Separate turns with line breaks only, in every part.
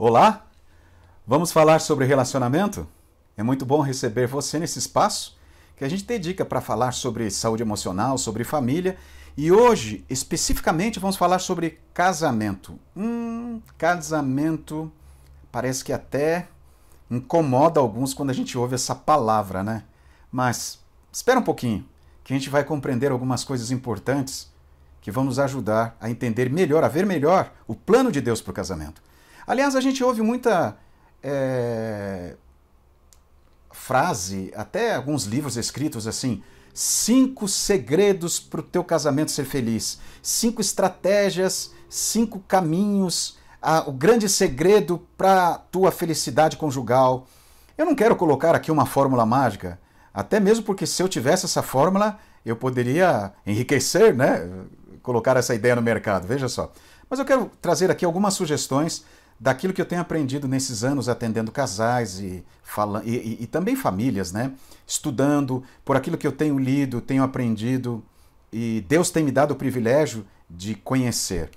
Olá, vamos falar sobre relacionamento? É muito bom receber você nesse espaço que a gente dedica para falar sobre saúde emocional, sobre família e hoje, especificamente, vamos falar sobre casamento. Hum, casamento parece que até incomoda alguns quando a gente ouve essa palavra, né? Mas espera um pouquinho, que a gente vai compreender algumas coisas importantes que vão nos ajudar a entender melhor, a ver melhor o plano de Deus para o casamento. Aliás, a gente ouve muita é, frase, até alguns livros escritos assim, cinco segredos para o teu casamento ser feliz, cinco estratégias, cinco caminhos, o grande segredo para a tua felicidade conjugal. Eu não quero colocar aqui uma fórmula mágica, até mesmo porque se eu tivesse essa fórmula, eu poderia enriquecer, né? Colocar essa ideia no mercado, veja só. Mas eu quero trazer aqui algumas sugestões daquilo que eu tenho aprendido nesses anos atendendo casais e, fala, e, e, e, também famílias, né? Estudando, por aquilo que eu tenho lido, tenho aprendido e Deus tem me dado o privilégio de conhecer.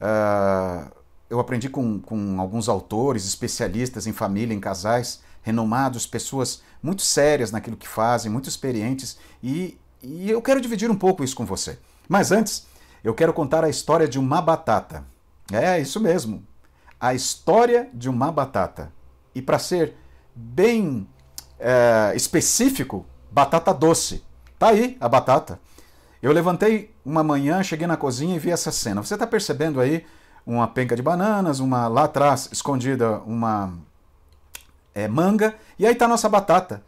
Uh, eu aprendi com, com alguns autores, especialistas em família, em casais, renomados, pessoas muito sérias naquilo que fazem, muito experientes, e, e eu quero dividir um pouco isso com você. Mas antes, eu quero contar a história de uma batata. É, isso mesmo, a história de uma batata. E para ser bem é, específico, batata doce. Tá aí a batata. Eu levantei uma manhã, cheguei na cozinha e vi essa cena. Você está percebendo aí uma penca de bananas, uma lá atrás escondida uma é, manga e aí está nossa batata.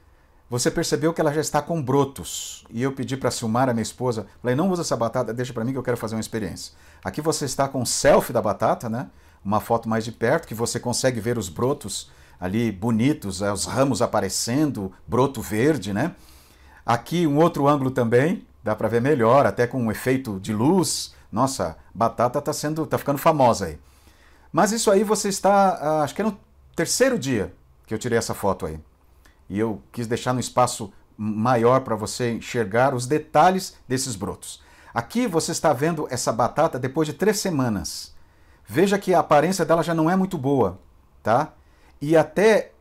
Você percebeu que ela já está com brotos. E eu pedi para Silmar, a minha esposa, falei, não usa essa batata, deixa para mim que eu quero fazer uma experiência. Aqui você está com o selfie da batata, né? Uma foto mais de perto, que você consegue ver os brotos ali bonitos, é, os ramos aparecendo, broto verde, né? Aqui um outro ângulo também, dá para ver melhor, até com um efeito de luz. Nossa, batata está sendo, tá ficando famosa aí. Mas isso aí você está, ah, acho que é no terceiro dia que eu tirei essa foto aí. E eu quis deixar no espaço maior para você enxergar os detalhes desses brotos. Aqui você está vendo essa batata depois de três semanas. Veja que a aparência dela já não é muito boa, tá? E até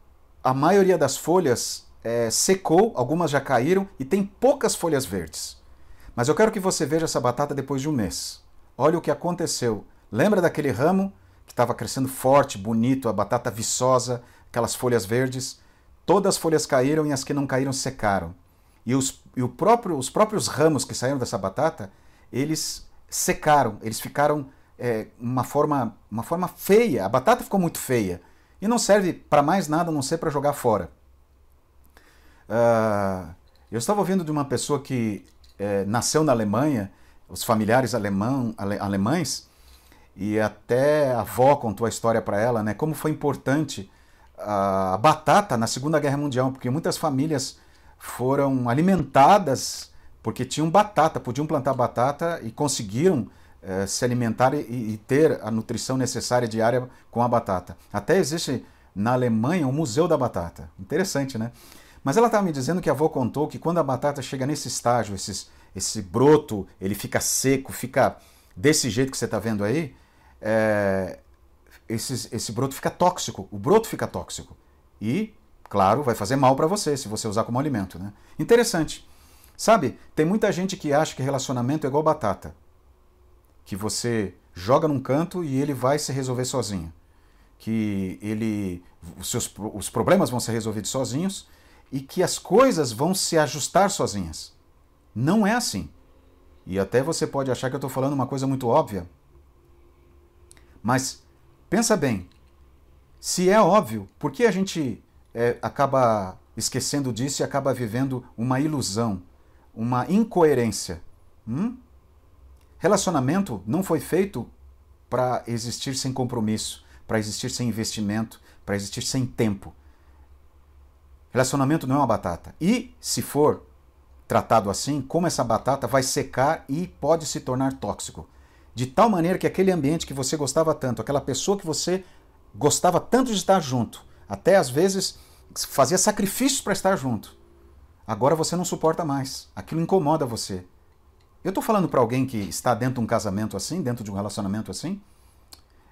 a maioria das folhas é, secou, algumas já caíram e tem poucas folhas verdes. Mas eu quero que você veja essa batata depois de um mês. Olha o que aconteceu. Lembra daquele ramo que estava crescendo forte, bonito, a batata viçosa, aquelas folhas verdes? Todas as folhas caíram e as que não caíram secaram. E os, e próprio, os próprios ramos que saíram dessa batata, eles secaram, eles ficaram é, uma, forma, uma forma feia. A batata ficou muito feia. E não serve para mais nada a não ser para jogar fora. Uh, eu estava ouvindo de uma pessoa que é, nasceu na Alemanha, os familiares alemão, ale, alemães, e até a avó contou a história para ela, né? Como foi importante a batata na Segunda Guerra Mundial, porque muitas famílias foram alimentadas porque tinham batata, podiam plantar batata e conseguiram é, se alimentar e, e, ter a nutrição necessária diária com a batata. Até existe na Alemanha um museu da batata. Interessante, né? Mas ela estava me dizendo que a avó contou que quando a batata chega nesse estágio, esses, esse broto, ele fica seco, fica desse jeito que você está vendo aí, é, esse, esse broto fica tóxico. O broto fica tóxico. E, claro, vai fazer mal para você se você usar como alimento. Né? Interessante. Sabe, tem muita gente que acha que relacionamento é igual batata que você joga num canto e ele vai se resolver sozinho. Que ele os seus os problemas vão ser resolvidos sozinhos e que as coisas vão se ajustar sozinhas. Não é assim. E até você pode achar que eu estou falando uma coisa muito óbvia. Mas pensa bem, se é óbvio, por que a gente é, acaba esquecendo disso e acaba vivendo uma ilusão, uma incoerência? Hum? Relacionamento não foi feito para existir sem compromisso, para existir sem investimento, para existir sem tempo. Relacionamento não é uma batata. E, se for tratado assim, como essa batata vai secar e pode se tornar tóxico. De tal maneira que aquele ambiente que você gostava tanto, aquela pessoa que você gostava tanto de estar junto, até às vezes fazia sacrifícios para estar junto, agora você não suporta mais. Aquilo incomoda você. Eu estou falando para alguém que está dentro de um casamento assim, dentro de um relacionamento assim.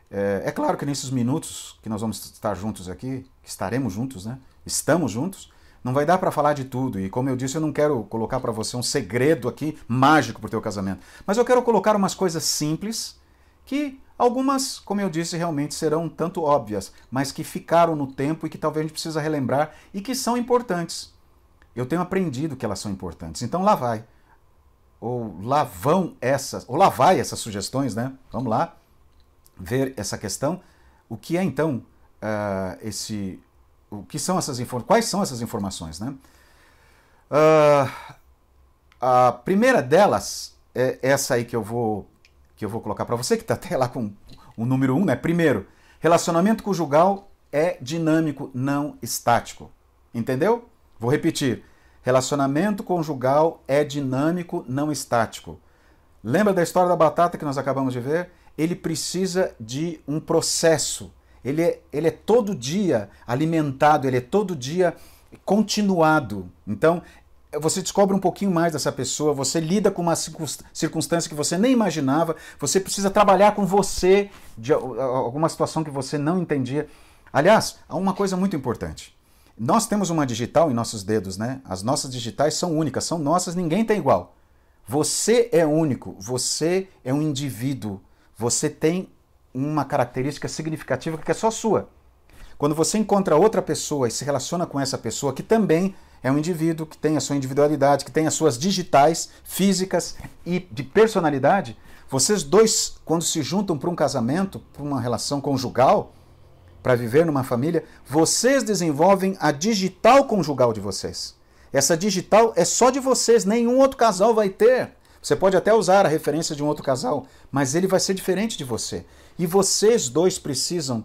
É, é, claro que nesses minutos que nós vamos estar juntos aqui, que estaremos juntos, né? Estamos juntos, não vai dar para falar de tudo. E como eu disse, eu não quero colocar para você um segredo aqui mágico para o teu casamento. Mas eu quero colocar umas coisas simples que algumas, como eu disse, realmente serão tanto óbvias, mas que ficaram no tempo e que talvez a gente precisa relembrar e que são importantes. Eu tenho aprendido que elas são importantes. Então lá vai. Ou lá vão essas, ou lá vai essas sugestões, né? Vamos lá ver essa questão. O que é então uh, esse o que são essas? Quais são essas informações, né? Uh, a primeira delas é essa aí que eu vou que eu vou colocar para você que está até lá com o número um, né? Primeiro, relacionamento conjugal é dinâmico, não estático. Entendeu? Vou repetir. Relacionamento conjugal é dinâmico, não estático. Lembra da história da batata que nós acabamos de ver? Ele precisa de um processo ele é, ele é todo dia alimentado, ele é todo dia continuado. Então, você descobre um pouquinho mais dessa pessoa, você lida com uma circunstância que você nem imaginava, você precisa trabalhar com você de alguma situação que você não entendia. Aliás, há uma coisa muito importante. Nós temos uma digital em nossos dedos, né? As nossas digitais são únicas, são nossas, ninguém tem igual. Você é único, você é um indivíduo, você tem uma característica significativa que é só sua. Quando você encontra outra pessoa e se relaciona com essa pessoa que também é um indivíduo, que tem a sua individualidade, que tem as suas digitais, físicas e de personalidade, vocês dois, quando se juntam para um casamento, para uma relação conjugal, para viver numa família, vocês desenvolvem a digital conjugal de vocês. Essa digital é só de vocês, nenhum outro casal vai ter. Você pode até usar a referência de um outro casal, mas ele vai ser diferente de você. E vocês dois precisam,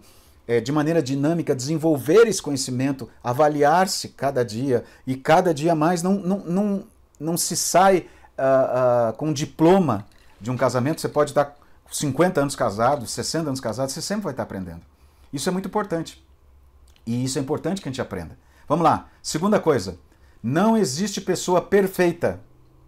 é, de maneira dinâmica, desenvolver esse conhecimento, avaliar-se cada dia e cada dia mais. Não, não, não, não se sai uh, uh, com um diploma de um casamento. Você pode estar 50 anos casado, 60 anos casado, você sempre vai estar aprendendo. Isso é muito importante. E isso é importante que a gente aprenda. Vamos lá. Segunda coisa. Não existe pessoa perfeita.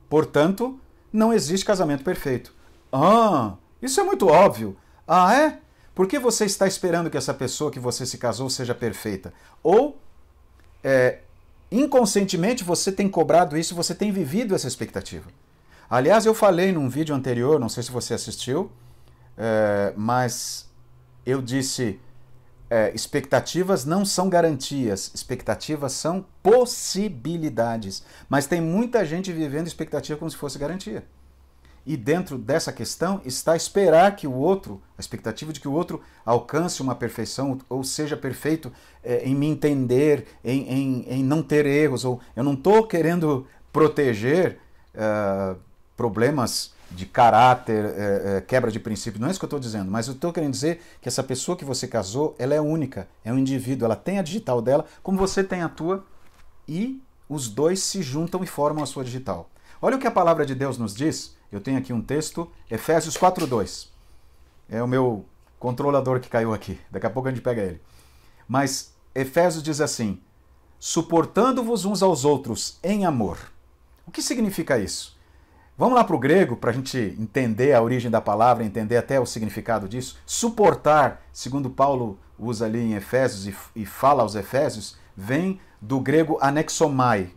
Portanto, não existe casamento perfeito. Ah, isso é muito óbvio. Ah, é? Por que você está esperando que essa pessoa que você se casou seja perfeita? Ou, é, inconscientemente, você tem cobrado isso, você tem vivido essa expectativa. Aliás, eu falei num vídeo anterior, não sei se você assistiu, é, mas eu disse: é, expectativas não são garantias, expectativas são possibilidades. Mas tem muita gente vivendo expectativa como se fosse garantia. E dentro dessa questão está esperar que o outro, a expectativa de que o outro alcance uma perfeição, ou seja perfeito é, em me entender, em, em, em, não ter erros. Ou eu não estou querendo proteger uh, problemas de caráter, é, é, quebra de princípio. Não é isso que eu estou dizendo, mas eu estou querendo dizer que essa pessoa que você casou, ela é única, é um indivíduo, ela tem a digital dela, como você tem a tua, e os dois se juntam e formam a sua digital. Olha o que a palavra de Deus nos diz eu tenho aqui um texto, Efésios 4:2. É o meu controlador que caiu aqui. Daqui a pouco a gente pega ele. Mas Efésios diz assim: suportando-vos uns aos outros em amor. O que significa isso? Vamos lá para o grego para a gente entender a origem da palavra, entender até o significado disso. Suportar, segundo Paulo usa ali em Efésios e, e fala aos Efésios, vem do grego anexomai.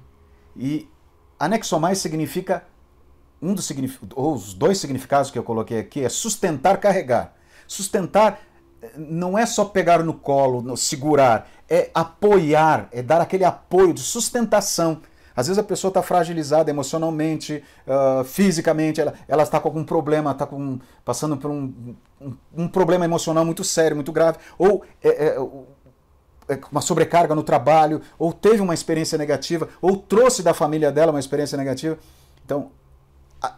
E anexomai significa um dos ou os dois significados que eu coloquei aqui é sustentar, carregar. Sustentar eh, não é só pegar no colo, no, segurar, é apoiar, é dar aquele apoio de sustentação. Às vezes a pessoa está fragilizada emocionalmente, uh, fisicamente, ela, está com algum problema, está passando por um, um, um, problema emocional muito sério, muito grave, ou é, é, é uma sobrecarga no trabalho, ou teve uma experiência negativa, ou trouxe da família dela uma experiência negativa. Então,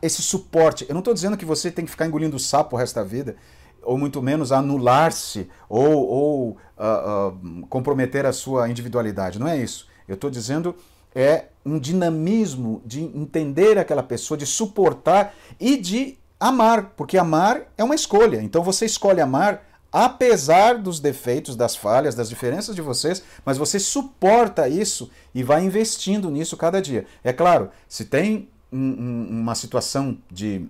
esse suporte. Eu não estou dizendo que você tem que ficar engolindo sapo o resto da vida, ou muito menos anular-se ou, ou uh, uh, comprometer a sua individualidade. Não é isso. Eu estou dizendo é um dinamismo de entender aquela pessoa, de suportar e de amar, porque amar é uma escolha. Então você escolhe amar apesar dos defeitos, das falhas, das diferenças de vocês, mas você suporta isso e vai investindo nisso cada dia. É claro, se tem um, uma situação de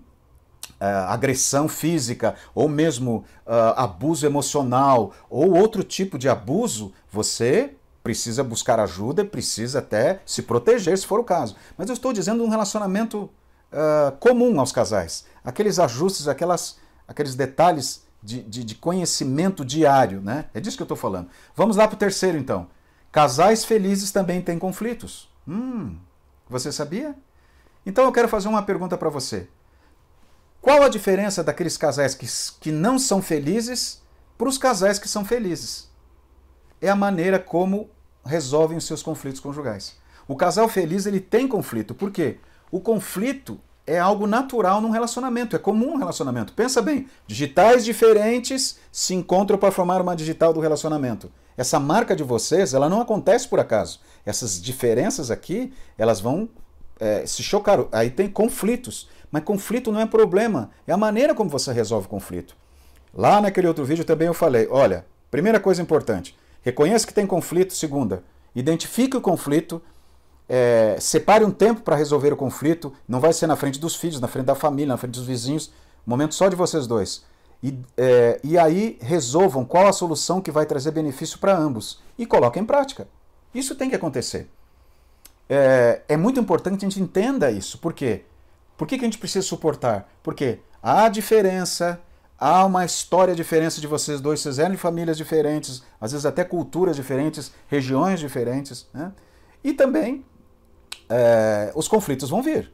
uh, agressão física ou mesmo uh, abuso emocional ou outro tipo de abuso, você precisa buscar ajuda, precisa até se proteger se for o caso. Mas eu estou dizendo um relacionamento uh, comum aos casais, aqueles ajustes, aquelas, aqueles detalhes de, de, de conhecimento diário, né? É disso que eu estou falando. Vamos lá para o terceiro então. Casais felizes também têm conflitos. Hum, você sabia? Então eu quero fazer uma pergunta para você. Qual a diferença daqueles casais que, que não são felizes para os casais que são felizes? É a maneira como resolvem os seus conflitos conjugais. O casal feliz ele tem conflito. Por quê? O conflito é algo natural num relacionamento, é comum um relacionamento. Pensa bem, digitais diferentes se encontram para formar uma digital do relacionamento. Essa marca de vocês, ela não acontece por acaso. Essas diferenças aqui, elas vão é, se chocar. Aí tem conflitos. Mas conflito não é problema, é a maneira como você resolve o conflito. Lá naquele outro vídeo também eu falei: olha, primeira coisa importante, reconheça que tem conflito. Segunda, identifique o conflito, é, separe um tempo para resolver o conflito. Não vai ser na frente dos filhos, na frente da família, na frente dos vizinhos. Momento só de vocês dois. E, é, e aí resolvam qual a solução que vai trazer benefício para ambos. E coloquem em prática. Isso tem que acontecer. É, é muito importante que a gente entenda isso. Por quê? Por que, que a gente precisa suportar? Porque há diferença, há uma história diferente de vocês dois, vocês eram de famílias diferentes, às vezes até culturas diferentes, regiões diferentes. Né? E também é, os conflitos vão vir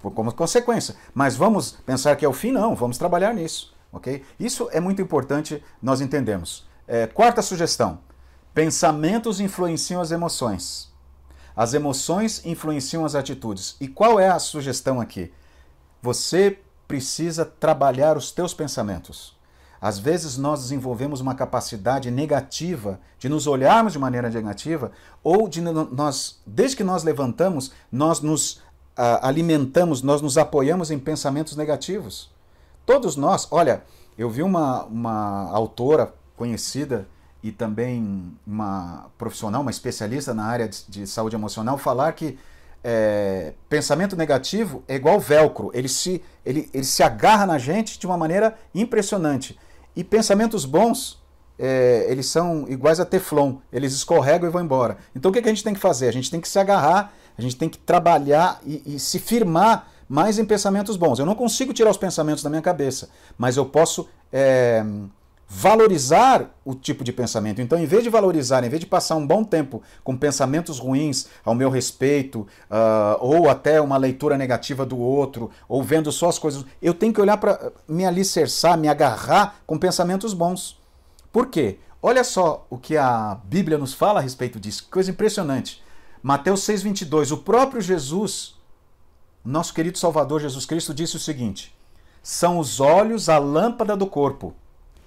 como consequência. Mas vamos pensar que é o fim? Não, vamos trabalhar nisso. ok? Isso é muito importante nós entendemos. É, quarta sugestão: pensamentos influenciam as emoções. As emoções influenciam as atitudes. E qual é a sugestão aqui? Você precisa trabalhar os teus pensamentos. Às vezes nós desenvolvemos uma capacidade negativa de nos olharmos de maneira negativa ou de nós, desde que nós levantamos, nós nos uh, alimentamos, nós nos apoiamos em pensamentos negativos. Todos nós, olha, eu vi uma, uma autora conhecida e também uma profissional, uma especialista na área de, de saúde emocional, falar que é, pensamento negativo é igual velcro, ele se, ele, ele se agarra na gente de uma maneira impressionante. E pensamentos bons, é, eles são iguais a teflon, eles escorregam e vão embora. Então o que, que a gente tem que fazer? A gente tem que se agarrar, a gente tem que trabalhar e, e se firmar mais em pensamentos bons. Eu não consigo tirar os pensamentos da minha cabeça, mas eu posso. É, valorizar o tipo de pensamento. Então, em vez de valorizar, em vez de passar um bom tempo com pensamentos ruins ao meu respeito, uh, ou até uma leitura negativa do outro, ou vendo só as coisas, eu tenho que olhar para me alicerçar, me agarrar com pensamentos bons. Por quê? Olha só o que a Bíblia nos fala a respeito disso, que coisa impressionante. Mateus 6,22, o próprio Jesus, nosso querido Salvador Jesus Cristo, disse o seguinte: são os olhos a lâmpada do corpo.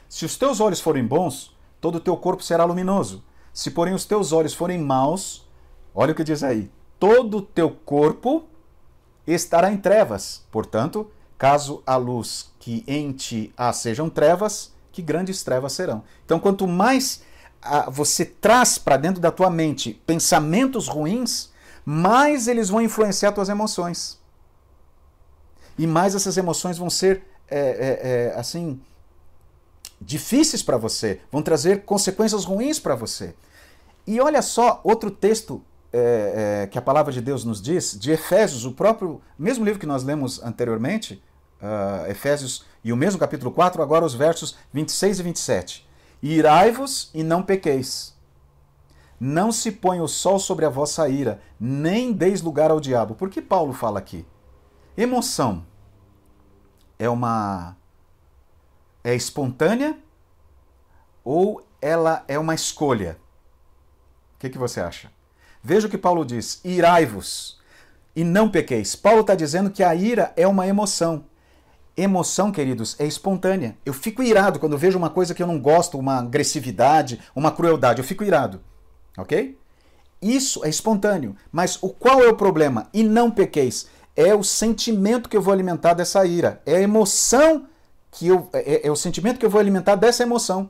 Se os teus olhos forem bons, todo o teu corpo será luminoso. Se, porém, os teus olhos forem maus, olha o que diz aí: todo o teu corpo estará em trevas. Portanto, caso a luz que em ti há sejam trevas, que grandes trevas serão. Então, quanto mais ah, você traz para dentro da tua mente pensamentos ruins, mais eles vão influenciar tuas emoções. E mais essas emoções vão ser, é, é, é, assim, difíceis para você, vão trazer consequências ruins para você. E olha só outro texto é, é, que a palavra de Deus nos diz, de Efésios, o próprio, mesmo livro que nós lemos anteriormente, uh, Efésios, e o mesmo capítulo 4, agora os versos 26 e 27. Irai-vos e não pequeis. Não se põe o sol sobre a vossa ira, nem deis lugar ao diabo. Por que Paulo fala aqui? Emoção é uma é espontânea ou ela é uma escolha? O que, que você acha? Veja o que Paulo diz: irai-vos e não pequeis. Paulo está dizendo que a ira é uma emoção. Emoção, queridos, é espontânea. Eu fico irado quando vejo uma coisa que eu não gosto, uma agressividade, uma crueldade. Eu fico irado. Ok? Isso é espontâneo. Mas o qual é o problema? E não pequeis. É o sentimento que eu vou alimentar dessa ira. É a emoção que eu é, é, é, o sentimento que eu vou alimentar dessa emoção.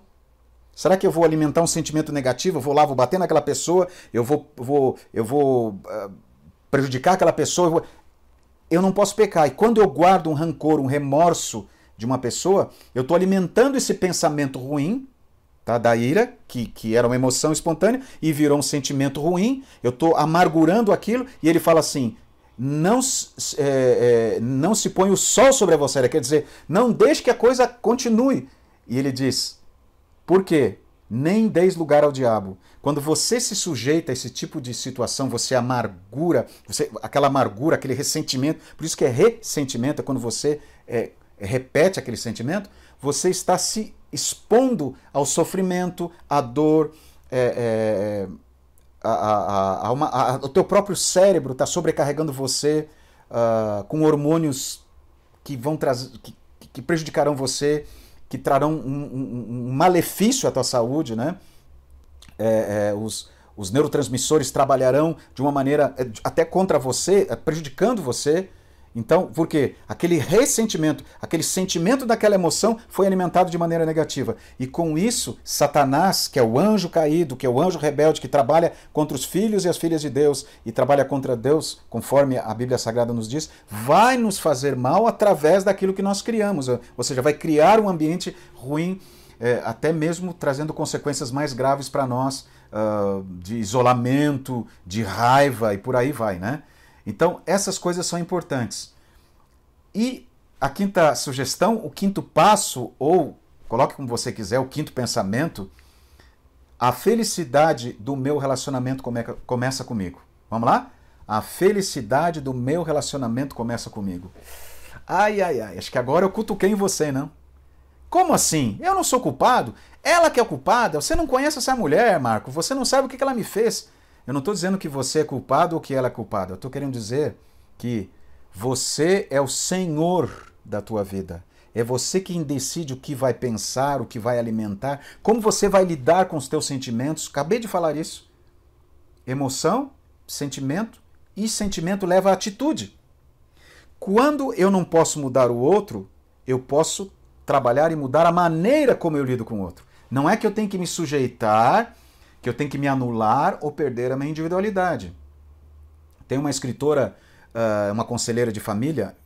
Será que eu vou alimentar um sentimento negativo? Eu vou lá, vou bater naquela pessoa, eu vou, vou, eu vou uh, prejudicar aquela pessoa? Vou... eu não posso pecar. E quando eu guardo um rancor, um remorso de uma pessoa, eu estou alimentando esse pensamento ruim, tá? da ira, que, que era uma emoção espontânea, e virou um sentimento ruim, eu estou amargurando aquilo, e ele fala assim: não, é, é, não se põe o sol sobre a vossa quer dizer, não deixe que a coisa continue. E ele diz: por quê? Nem deis lugar ao diabo. Quando você se sujeita a esse tipo de situação, você amargura, você, aquela amargura, aquele ressentimento, por isso que é ressentimento, é quando você é, repete aquele sentimento, você está se expondo ao sofrimento, à dor, é, a, a, a uma, o teu próprio cérebro está sobrecarregando você uh, com hormônios que vão trazer, que, que prejudicarão você, que trarão um, um, um malefício à tua saúde, né? É, é, os, os neurotransmissores trabalharão de uma maneira é, até contra você, é, prejudicando você. Então, por quê? Aquele ressentimento, aquele sentimento daquela emoção foi alimentado de maneira negativa. E com isso, Satanás, que é o anjo caído, que é o anjo rebelde, que trabalha contra os filhos e as filhas de Deus e trabalha contra Deus, conforme a Bíblia Sagrada nos diz, vai nos fazer mal através daquilo que nós criamos. Ou seja, vai criar um ambiente ruim, é, até mesmo trazendo consequências mais graves para nós, uh, de isolamento, de raiva e por aí vai, né? Então, essas coisas são importantes. E a quinta sugestão, o quinto passo, ou coloque como você quiser, o quinto pensamento, a felicidade do meu relacionamento come começa comigo. Vamos lá? A felicidade do meu relacionamento começa comigo. Ai, ai, ai, acho que agora eu cutuquei em você, não? Como assim? Eu não sou culpado? Ela que é culpada? Você não conhece essa mulher, Marco. Você não sabe o que ela me fez. Eu não estou dizendo que você é culpado ou que ela é culpada. Eu estou querendo dizer que você é o senhor da tua vida. É você quem decide o que vai pensar, o que vai alimentar, como você vai lidar com os teus sentimentos. Acabei de falar isso. Emoção, sentimento e sentimento leva a atitude. Quando eu não posso mudar o outro, eu posso trabalhar e mudar a maneira como eu lido com o outro. Não é que eu tenho que me sujeitar que eu tenho que me anular ou perder a minha individualidade. Tem uma escritora, uh, uma conselheira de família,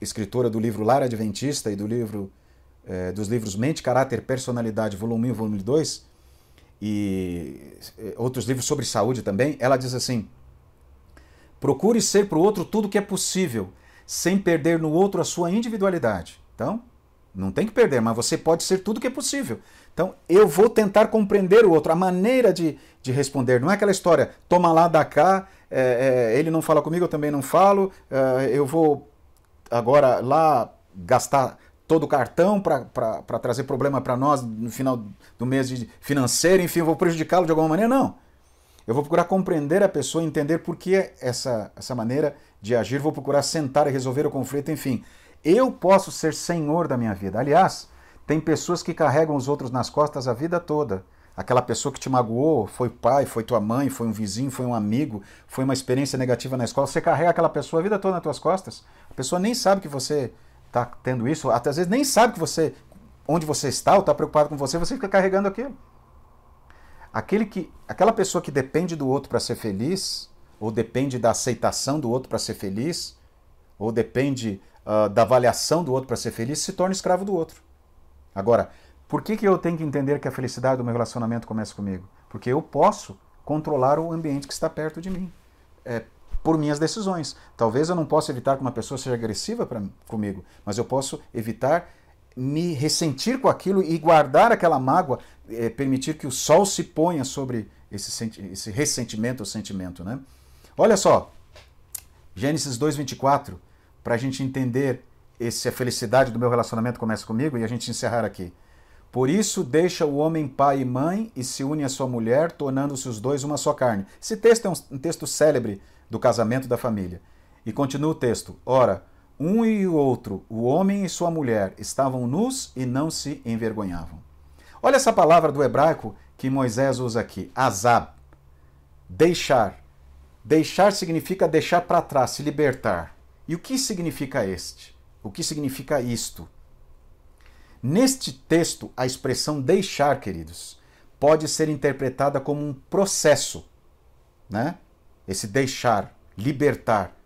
escritora do livro Lar Adventista e do livro uh, dos livros Mente, Caráter, Personalidade, volume 1 e volume 2, e uh, outros livros sobre saúde também, ela diz assim: procure ser para o outro tudo que é possível, sem perder no outro a sua individualidade. Então, não tem que perder, mas você pode ser tudo que é possível. Então, eu vou tentar compreender o outro, a maneira de, de responder. Não é aquela história, toma lá, dá cá, é, é, ele não fala comigo, eu também não falo, é, eu vou agora lá gastar todo o cartão para trazer problema para nós no final do mês financeiro, enfim, eu vou prejudicá-lo de alguma maneira. Não. Eu vou procurar compreender a pessoa, entender por que essa, essa maneira de agir, vou procurar sentar e resolver o conflito, enfim. Eu posso ser senhor da minha vida. Aliás, tem pessoas que carregam os outros nas costas a vida toda. Aquela pessoa que te magoou, foi pai, foi tua mãe, foi um vizinho, foi um amigo, foi uma experiência negativa na escola, você carrega aquela pessoa a vida toda nas tuas costas. A pessoa nem sabe que você está tendo isso, até às vezes nem sabe que você onde você está ou está preocupado com você, você fica carregando aquilo. Aquele que, aquela pessoa que depende do outro para ser feliz, ou depende da aceitação do outro para ser feliz, ou depende uh, da avaliação do outro para ser feliz, se torna escravo do outro. Agora, por que, que eu tenho que entender que a felicidade do meu relacionamento começa comigo? Porque eu posso controlar o ambiente que está perto de mim. É, por minhas decisões. Talvez eu não possa evitar que uma pessoa seja agressiva pra, comigo, mas eu posso evitar me ressentir com aquilo e guardar aquela mágoa, é, permitir que o sol se ponha sobre esse, esse ressentimento ou sentimento. Né? Olha só, Gênesis 2,24, para a gente entender esse, a felicidade do meu relacionamento começa comigo e a gente encerrar aqui. Por isso, deixa o homem pai e mãe e se une à sua mulher, tornando-se os dois uma só carne. Esse texto é um, um texto célebre do casamento da família. E continua o texto: Ora, um e o outro, o homem e sua mulher, estavam nus e não se envergonhavam. Olha essa palavra do hebraico que Moisés usa aqui: azab. Deixar. Deixar significa deixar para trás, se libertar. E o que significa este? O que significa isto? Neste texto, a expressão deixar, queridos, pode ser interpretada como um processo, né? Esse deixar, libertar,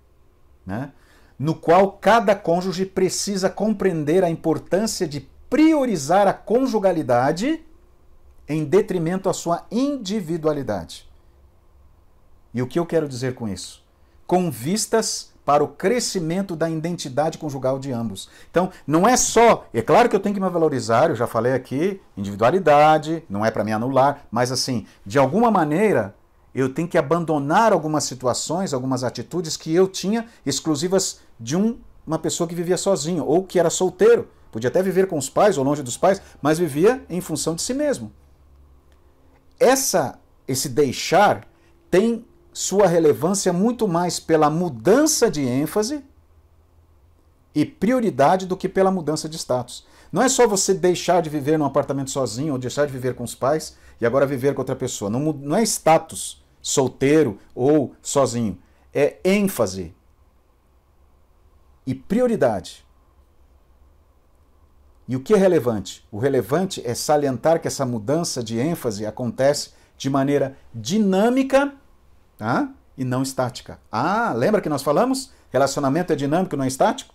né? no qual cada cônjuge precisa compreender a importância de priorizar a conjugalidade em detrimento à sua individualidade. E o que eu quero dizer com isso? Com vistas para o crescimento da identidade conjugal de ambos. Então, não é só, é claro que eu tenho que me valorizar, eu já falei aqui, individualidade, não é para me anular, mas assim, de alguma maneira, eu tenho que abandonar algumas situações, algumas atitudes que eu tinha exclusivas de um, uma pessoa que vivia sozinho ou que era solteiro. Podia até viver com os pais ou longe dos pais, mas vivia em função de si mesmo. Essa, esse deixar tem sua relevância muito mais pela mudança de ênfase e prioridade do que pela mudança de status. Não é só você deixar de viver num apartamento sozinho ou deixar de viver com os pais e agora viver com outra pessoa. Não, não é status, solteiro ou sozinho. É ênfase e prioridade. E o que é relevante? O relevante é salientar que essa mudança de ênfase acontece de maneira dinâmica tá? e não estática. Ah, lembra que nós falamos? Relacionamento é dinâmico, não é estático?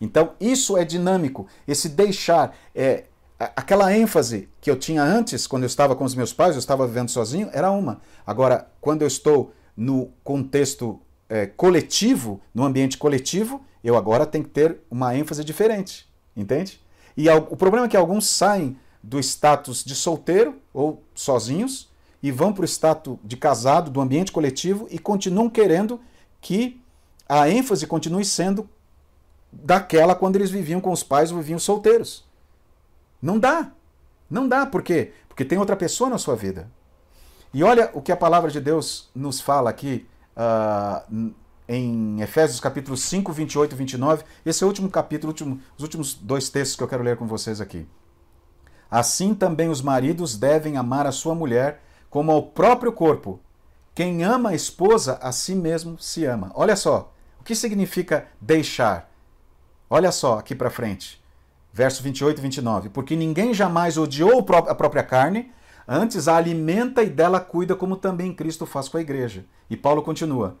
Então, isso é dinâmico. Esse deixar, é, aquela ênfase que eu tinha antes, quando eu estava com os meus pais, eu estava vivendo sozinho, era uma. Agora, quando eu estou no contexto é, coletivo, no ambiente coletivo, eu agora tenho que ter uma ênfase diferente. Entende? E o problema é que alguns saem do status de solteiro ou sozinhos e vão para o status de casado, do ambiente coletivo e continuam querendo que a ênfase continue sendo daquela quando eles viviam com os pais ou viviam solteiros. Não dá. Não dá. Por quê? Porque tem outra pessoa na sua vida. E olha o que a palavra de Deus nos fala aqui uh, em Efésios capítulo 5, 28 e 29. Esse é o último capítulo, último, os últimos dois textos que eu quero ler com vocês aqui. Assim também os maridos devem amar a sua mulher como ao próprio corpo. Quem ama a esposa, a si mesmo se ama. Olha só, o que significa deixar? Olha só aqui para frente. Verso 28 e 29. Porque ninguém jamais odiou a própria carne, antes a alimenta e dela cuida, como também Cristo faz com a igreja. E Paulo continua: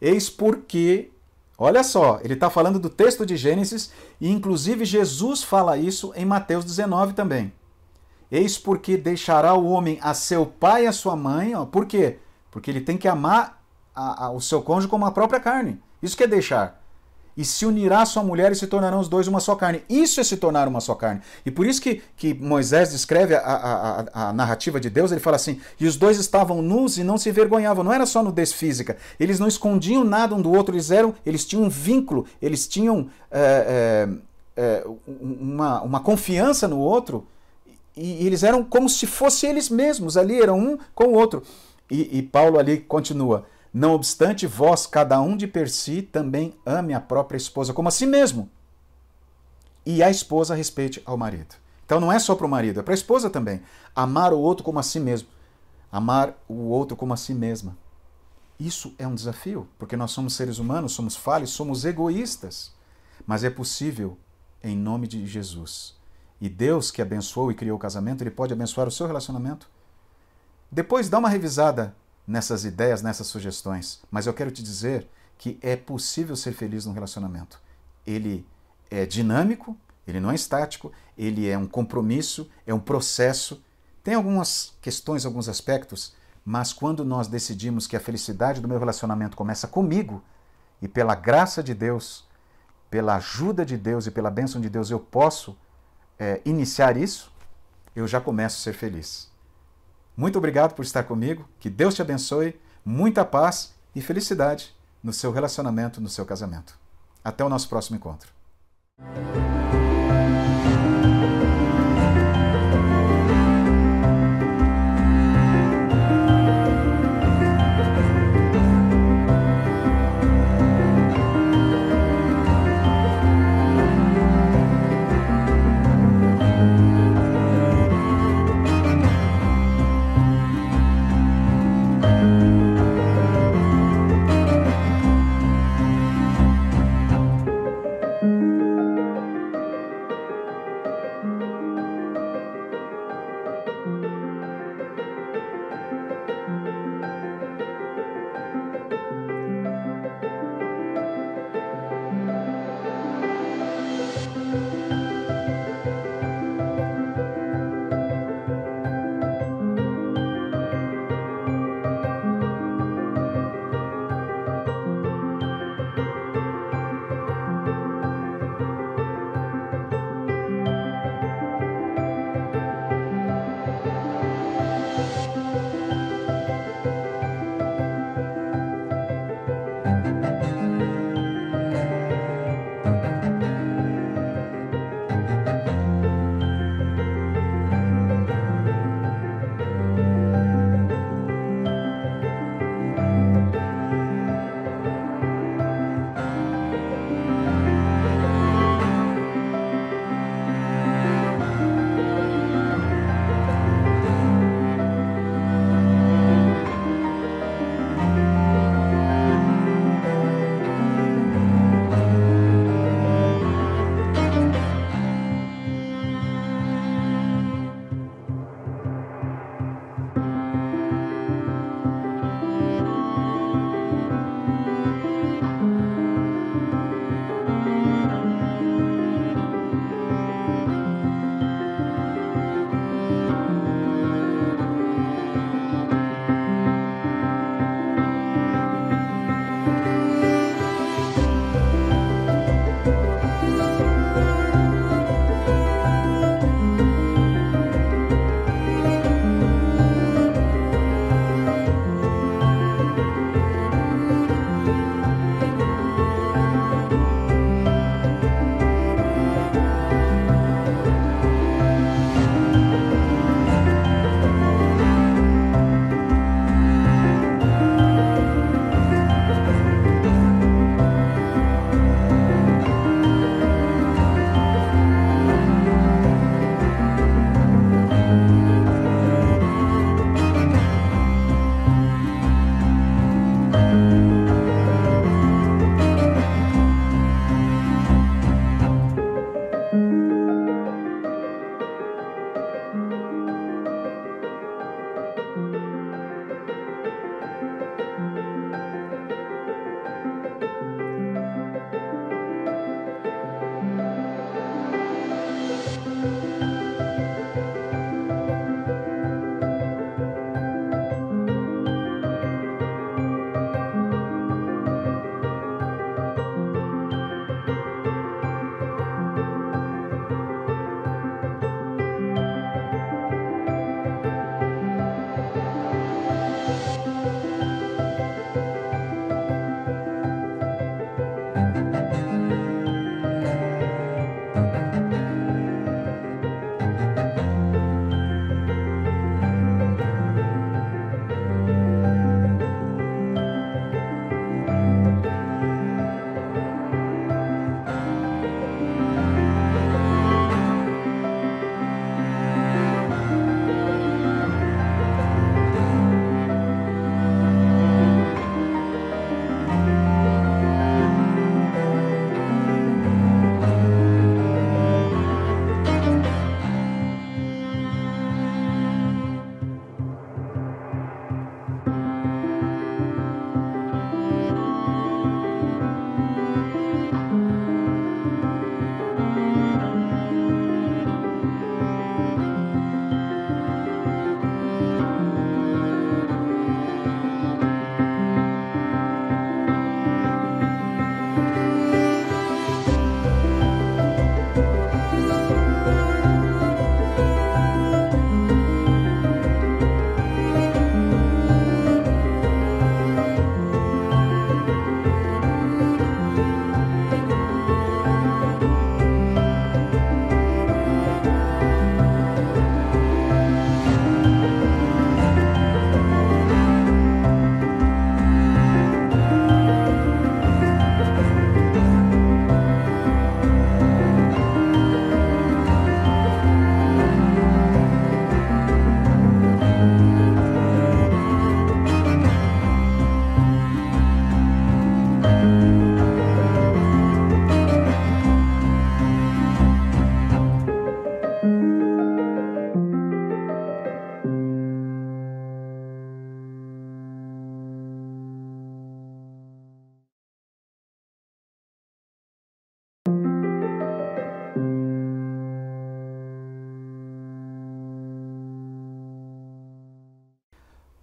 Eis porque, olha só, ele está falando do texto de Gênesis e inclusive Jesus fala isso em Mateus 19 também. Eis porque deixará o homem a seu pai e a sua mãe, ó, por quê? Porque ele tem que amar a, a, o seu cônjuge como a própria carne. Isso que é deixar e se unirá a sua mulher e se tornarão os dois uma só carne. Isso é se tornar uma só carne. E por isso que, que Moisés descreve a, a, narrativa de Deus, ele fala assim: e os dois estavam nus e não se envergonhavam. Não era só nudez física. Eles não escondiam nada um do outro, eles eram, eles tinham um vínculo, eles tinham é, é, é, uma, uma confiança no outro, e, eles eram como se fossem eles mesmos, ali eram um com o outro. E, e Paulo ali continua não obstante, vós, cada um de per si, também ame a própria esposa como a si mesmo. E a esposa respeite ao marido. Então não é só para o marido, é para a esposa também. Amar o outro como a si mesmo. Amar o outro como a si mesma. Isso é um desafio, porque nós somos seres humanos, somos falhos, somos egoístas. Mas é possível em nome de Jesus. E Deus que abençoou e criou o casamento, ele pode abençoar o seu relacionamento. Depois dá uma revisada nessas ideias, nessas sugestões, mas eu quero te dizer que é possível ser feliz num relacionamento. Ele é dinâmico, ele não é estático, ele é um compromisso, é um processo. Tem algumas questões, alguns aspectos, mas quando nós decidimos que a felicidade do meu relacionamento começa comigo e pela graça de Deus, pela ajuda de Deus e pela bênção de Deus eu posso é, iniciar isso, eu já começo a ser feliz. Muito obrigado por estar comigo. Que Deus te abençoe. Muita paz e felicidade no seu relacionamento, no seu casamento. Até o nosso próximo encontro.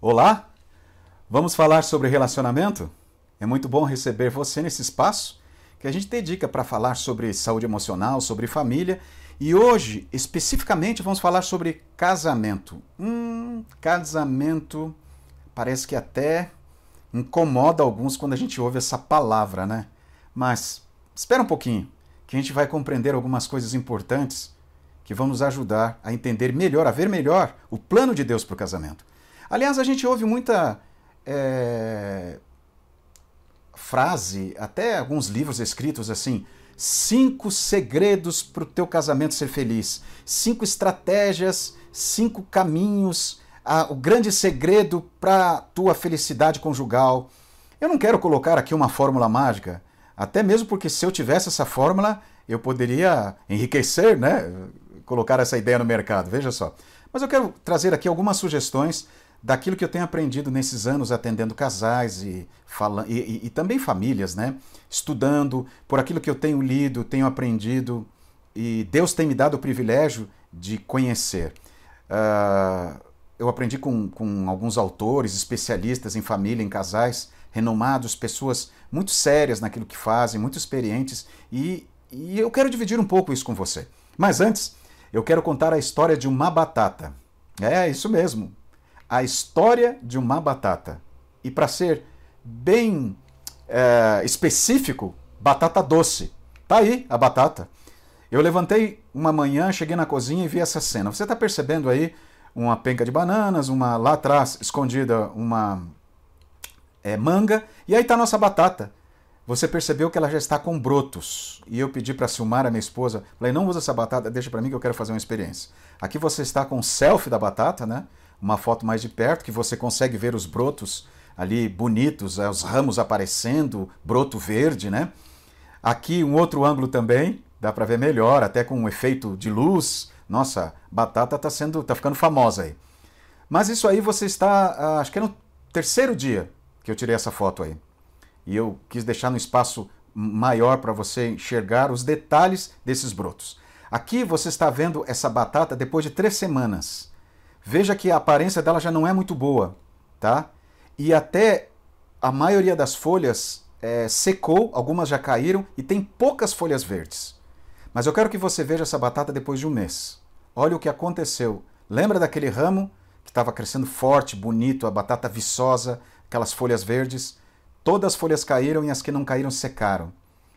Olá, vamos falar sobre relacionamento? É muito bom receber você nesse espaço que a gente dedica para falar sobre saúde emocional, sobre família e hoje, especificamente, vamos falar sobre casamento. Hum, casamento parece que até incomoda alguns quando a gente ouve essa palavra, né? Mas espera um pouquinho, que a gente vai compreender algumas coisas importantes que vão nos ajudar a entender melhor, a ver melhor o plano de Deus para o casamento. Aliás, a gente ouve muita é, frase, até alguns livros escritos assim, cinco segredos para o teu casamento ser feliz, cinco estratégias, cinco caminhos, o grande segredo para a tua felicidade conjugal. Eu não quero colocar aqui uma fórmula mágica, até mesmo porque se eu tivesse essa fórmula, eu poderia enriquecer, né? Colocar essa ideia no mercado, veja só. Mas eu quero trazer aqui algumas sugestões daquilo que eu tenho aprendido nesses anos atendendo casais e, fala, e, e, e, também famílias, né? Estudando, por aquilo que eu tenho lido, tenho aprendido, e Deus tem me dado o privilégio de conhecer. Uh, eu aprendi com, com alguns autores, especialistas em família, em casais, renomados, pessoas muito sérias naquilo que fazem, muito experientes, e, e eu quero dividir um pouco isso com você. Mas antes, eu quero contar a história de uma batata. É, isso mesmo, a história de uma batata. E para ser bem é, específico, batata doce. Tá aí a batata. Eu levantei uma manhã, cheguei na cozinha e vi essa cena. Você está percebendo aí uma penca de bananas, uma lá atrás escondida uma é, manga e aí está a nossa batata. Você percebeu que ela já está com brotos. E eu pedi para Silmar, a minha esposa, falei, não usa essa batata, deixa para mim que eu quero fazer uma experiência. Aqui você está com o selfie da batata, né? uma foto mais de perto, que você consegue ver os brotos ali bonitos, é, os ramos aparecendo, broto verde, né? Aqui um outro ângulo também, dá para ver melhor, até com um efeito de luz. Nossa, batata está sendo, tá ficando famosa aí. Mas isso aí você está, ah, acho que é no terceiro dia que eu tirei essa foto aí. E eu quis deixar no espaço maior para você enxergar os detalhes desses brotos. Aqui você está vendo essa batata depois de três semanas. Veja que a aparência dela já não é muito boa, tá? E até a maioria das folhas é, secou, algumas já caíram e tem poucas folhas verdes. Mas eu quero que você veja essa batata depois de um mês. Olha o que aconteceu. Lembra daquele ramo que estava crescendo forte, bonito, a batata viçosa, aquelas folhas verdes? Todas as folhas caíram e as que não caíram secaram.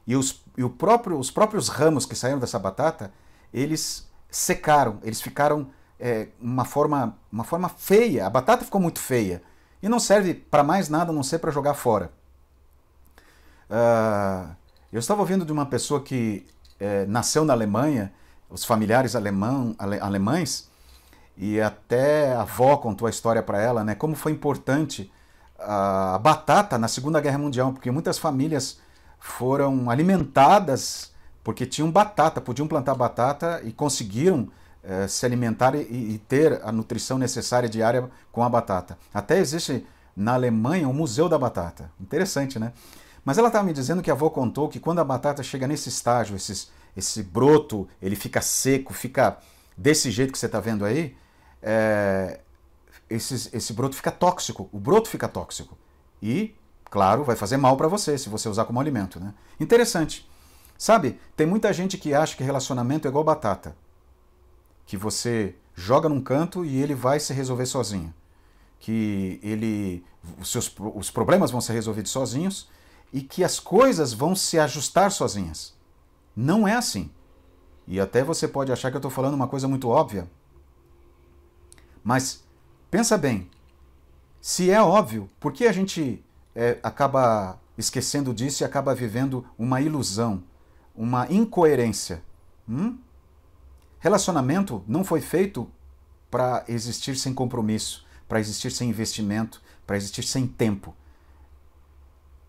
E os, e o próprio, os próprios ramos que saíram dessa batata, eles secaram, eles ficaram é, uma, forma, uma forma feia. A batata ficou muito feia. E não serve para mais nada a não ser para jogar fora. Uh, eu estava ouvindo de uma pessoa que é, nasceu na Alemanha, os familiares alemão, ale, alemães, e até a avó contou a história para ela, né? Como foi importante a batata na Segunda Guerra Mundial, porque muitas famílias foram alimentadas porque tinham batata, podiam plantar batata e conseguiram é, se alimentar e, e, ter a nutrição necessária diária com a batata. Até existe na Alemanha um museu da batata. Interessante, né? Mas ela estava me dizendo que a avó contou que quando a batata chega nesse estágio, esses, esse broto, ele fica seco, fica desse jeito que você está vendo aí, é, esse, esse broto fica tóxico. O broto fica tóxico. E, claro, vai fazer mal para você se você usar como alimento. Né? Interessante. Sabe, tem muita gente que acha que relacionamento é igual batata que você joga num canto e ele vai se resolver sozinho. Que ele os seus os problemas vão ser resolvidos sozinhos e que as coisas vão se ajustar sozinhas. Não é assim. E até você pode achar que eu estou falando uma coisa muito óbvia. Mas pensa bem, se é óbvio, por que a gente é, acaba esquecendo disso e acaba vivendo uma ilusão, uma incoerência? Hum? Relacionamento não foi feito para existir sem compromisso, para existir sem investimento, para existir sem tempo.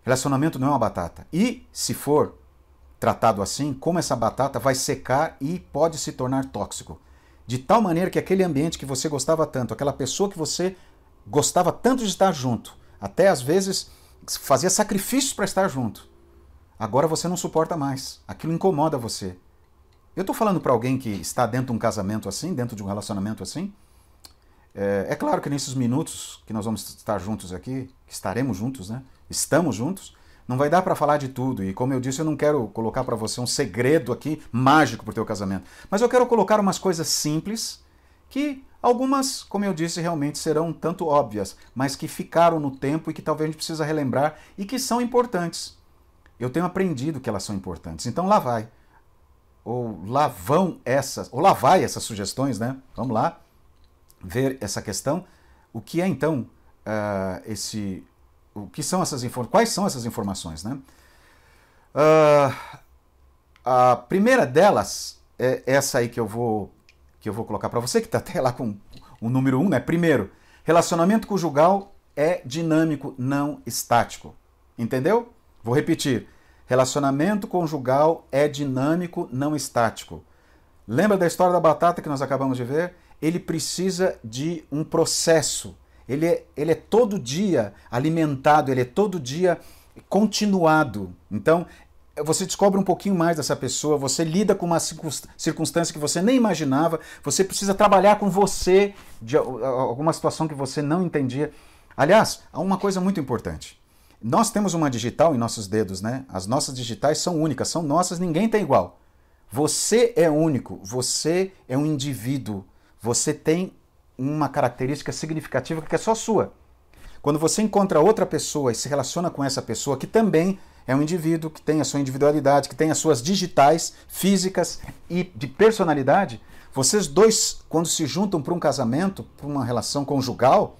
Relacionamento não é uma batata. E, se for tratado assim, como essa batata vai secar e pode se tornar tóxico. De tal maneira que aquele ambiente que você gostava tanto, aquela pessoa que você gostava tanto de estar junto, até às vezes fazia sacrifícios para estar junto, agora você não suporta mais. Aquilo incomoda você. Eu estou falando para alguém que está dentro de um casamento assim, dentro de um relacionamento assim. É, é, claro que nesses minutos que nós vamos estar juntos aqui, que estaremos juntos, né? Estamos juntos, não vai dar para falar de tudo. E como eu disse, eu não quero colocar para você um segredo aqui mágico para o teu casamento. Mas eu quero colocar umas coisas simples que algumas, como eu disse, realmente serão tanto óbvias, mas que ficaram no tempo e que talvez a gente precisa relembrar e que são importantes. Eu tenho aprendido que elas são importantes. Então lá vai. Ou lá vão essas, ou lá vai essas sugestões, né? Vamos lá ver essa questão. O que é então uh, esse o que são essas? Quais são essas informações, né? Uh, a primeira delas é essa aí que eu vou que eu vou colocar para você que está até lá com o número um, né? Primeiro, relacionamento conjugal é dinâmico, não estático. Entendeu? Vou repetir. Relacionamento conjugal é dinâmico, não estático. Lembra da história da batata que nós acabamos de ver? Ele precisa de um processo ele é, ele é todo dia alimentado, ele é todo dia continuado. Então, você descobre um pouquinho mais dessa pessoa, você lida com uma circunstância que você nem imaginava, você precisa trabalhar com você de alguma situação que você não entendia. Aliás, há uma coisa muito importante. Nós temos uma digital em nossos dedos, né? As nossas digitais são únicas, são nossas, ninguém tem igual. Você é único, você é um indivíduo, você tem uma característica significativa que é só sua. Quando você encontra outra pessoa e se relaciona com essa pessoa que também é um indivíduo, que tem a sua individualidade, que tem as suas digitais, físicas e de personalidade, vocês dois, quando se juntam para um casamento, para uma relação conjugal,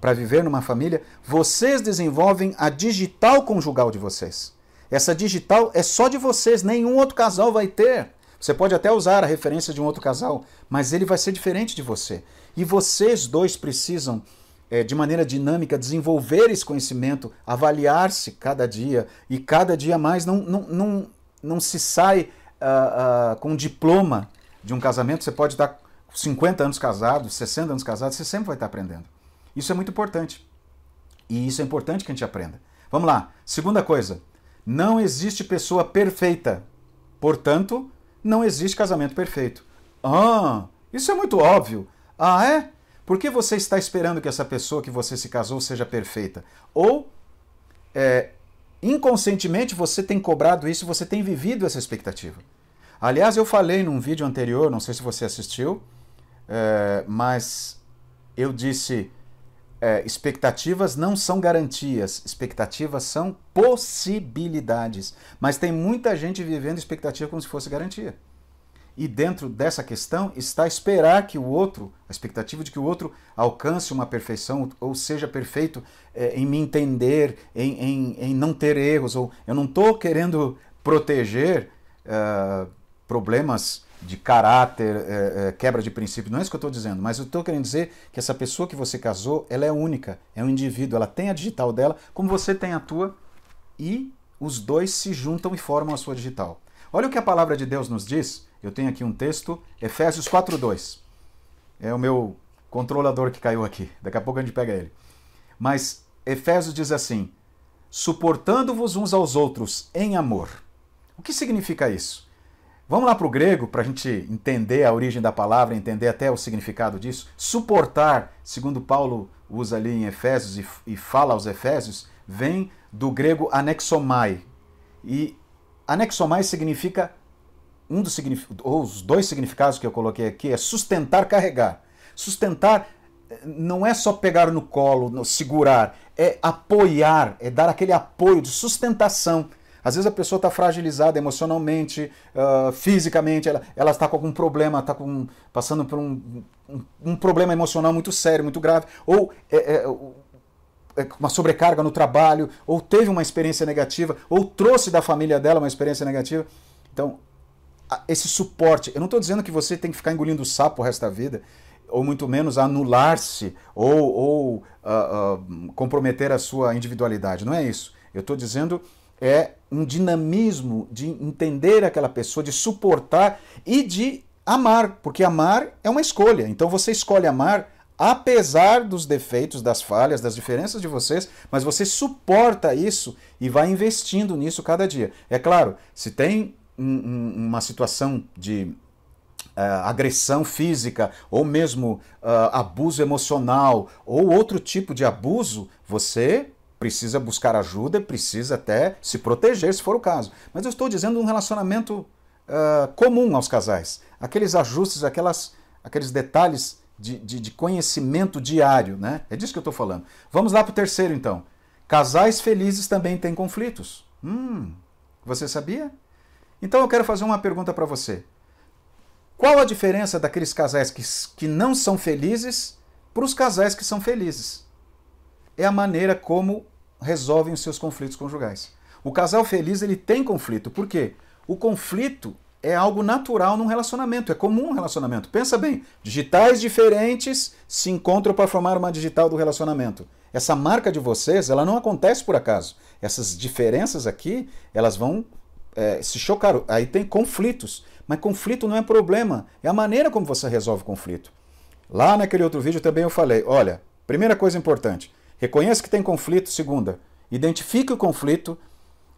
para viver numa família, vocês desenvolvem a digital conjugal de vocês. Essa digital é só de vocês, nenhum outro casal vai ter. Você pode até usar a referência de um outro casal, mas ele vai ser diferente de você. E vocês dois precisam, é, de maneira dinâmica, desenvolver esse conhecimento, avaliar-se cada dia e cada dia mais. Não, não, não, não se sai uh, uh, com um diploma de um casamento. Você pode estar 50 anos casado, 60 anos casado, você sempre vai estar aprendendo. Isso é muito importante. E isso é importante que a gente aprenda. Vamos lá. Segunda coisa. Não existe pessoa perfeita. Portanto, não existe casamento perfeito. Ah, isso é muito óbvio. Ah, é? Por que você está esperando que essa pessoa que você se casou seja perfeita? Ou, é, inconscientemente, você tem cobrado isso, você tem vivido essa expectativa. Aliás, eu falei num vídeo anterior, não sei se você assistiu, é, mas eu disse: é, expectativas não são garantias, expectativas são possibilidades. Mas tem muita gente vivendo expectativa como se fosse garantia. E dentro dessa questão está esperar que o outro, a expectativa de que o outro alcance uma perfeição, ou seja perfeito é, em me entender, em, em, em, não ter erros. Ou eu não estou querendo proteger uh, problemas de caráter, é, é, quebra de princípio. Não é isso que eu estou dizendo, mas eu estou querendo dizer que essa pessoa que você casou, ela é única, é um indivíduo, ela tem a digital dela, como você tem a tua, e os dois se juntam e formam a sua digital. Olha o que a palavra de Deus nos diz eu tenho aqui um texto, Efésios 4:2. É o meu controlador que caiu aqui. Daqui a pouco a gente pega ele. Mas Efésios diz assim: suportando-vos uns aos outros em amor. O que significa isso? Vamos lá para o grego para a gente entender a origem da palavra, entender até o significado disso. Suportar, segundo Paulo usa ali em Efésios e, e fala aos Efésios, vem do grego anexomai. E anexomai significa um dos ou os dois significados que eu coloquei aqui é sustentar, carregar. Sustentar eh, não é só pegar no colo, segurar, é apoiar, é dar aquele apoio de sustentação. Às vezes a pessoa está fragilizada emocionalmente, uh, fisicamente, ela está com algum problema, está passando por um, um, um, problema emocional muito sério, muito grave, ou é, é, é uma sobrecarga no trabalho, ou teve uma experiência negativa, ou trouxe da família dela uma experiência negativa. Então, esse suporte. Eu não estou dizendo que você tem que ficar engolindo sapo o resto da vida, ou muito menos anular-se ou, ou uh, uh, comprometer a sua individualidade. Não é isso. Eu estou dizendo é um dinamismo de entender aquela pessoa, de suportar e de amar, porque amar é uma escolha. Então você escolhe amar apesar dos defeitos, das falhas, das diferenças de vocês, mas você suporta isso e vai investindo nisso cada dia. É claro, se tem um, uma situação de uh, agressão física, ou mesmo uh, abuso emocional, ou outro tipo de abuso, você precisa buscar ajuda, precisa até se proteger, se for o caso. Mas eu estou dizendo um relacionamento uh, comum aos casais. Aqueles ajustes, aquelas, aqueles detalhes de, de, de conhecimento diário, né? É disso que eu estou falando. Vamos lá para o terceiro, então. Casais felizes também têm conflitos. Hum, você sabia? Então eu quero fazer uma pergunta para você. Qual a diferença daqueles casais que, que não são felizes para os casais que são felizes? É a maneira como resolvem os seus conflitos conjugais. O casal feliz ele tem conflito. Por quê? O conflito é algo natural num relacionamento, é comum um relacionamento. Pensa bem, digitais diferentes se encontram para formar uma digital do relacionamento. Essa marca de vocês, ela não acontece por acaso. Essas diferenças aqui, elas vão é, se chocar. Aí tem conflitos. Mas conflito não é problema, é a maneira como você resolve o conflito. Lá naquele outro vídeo também eu falei: olha, primeira coisa importante, reconheça que tem conflito. Segunda, identifique o conflito,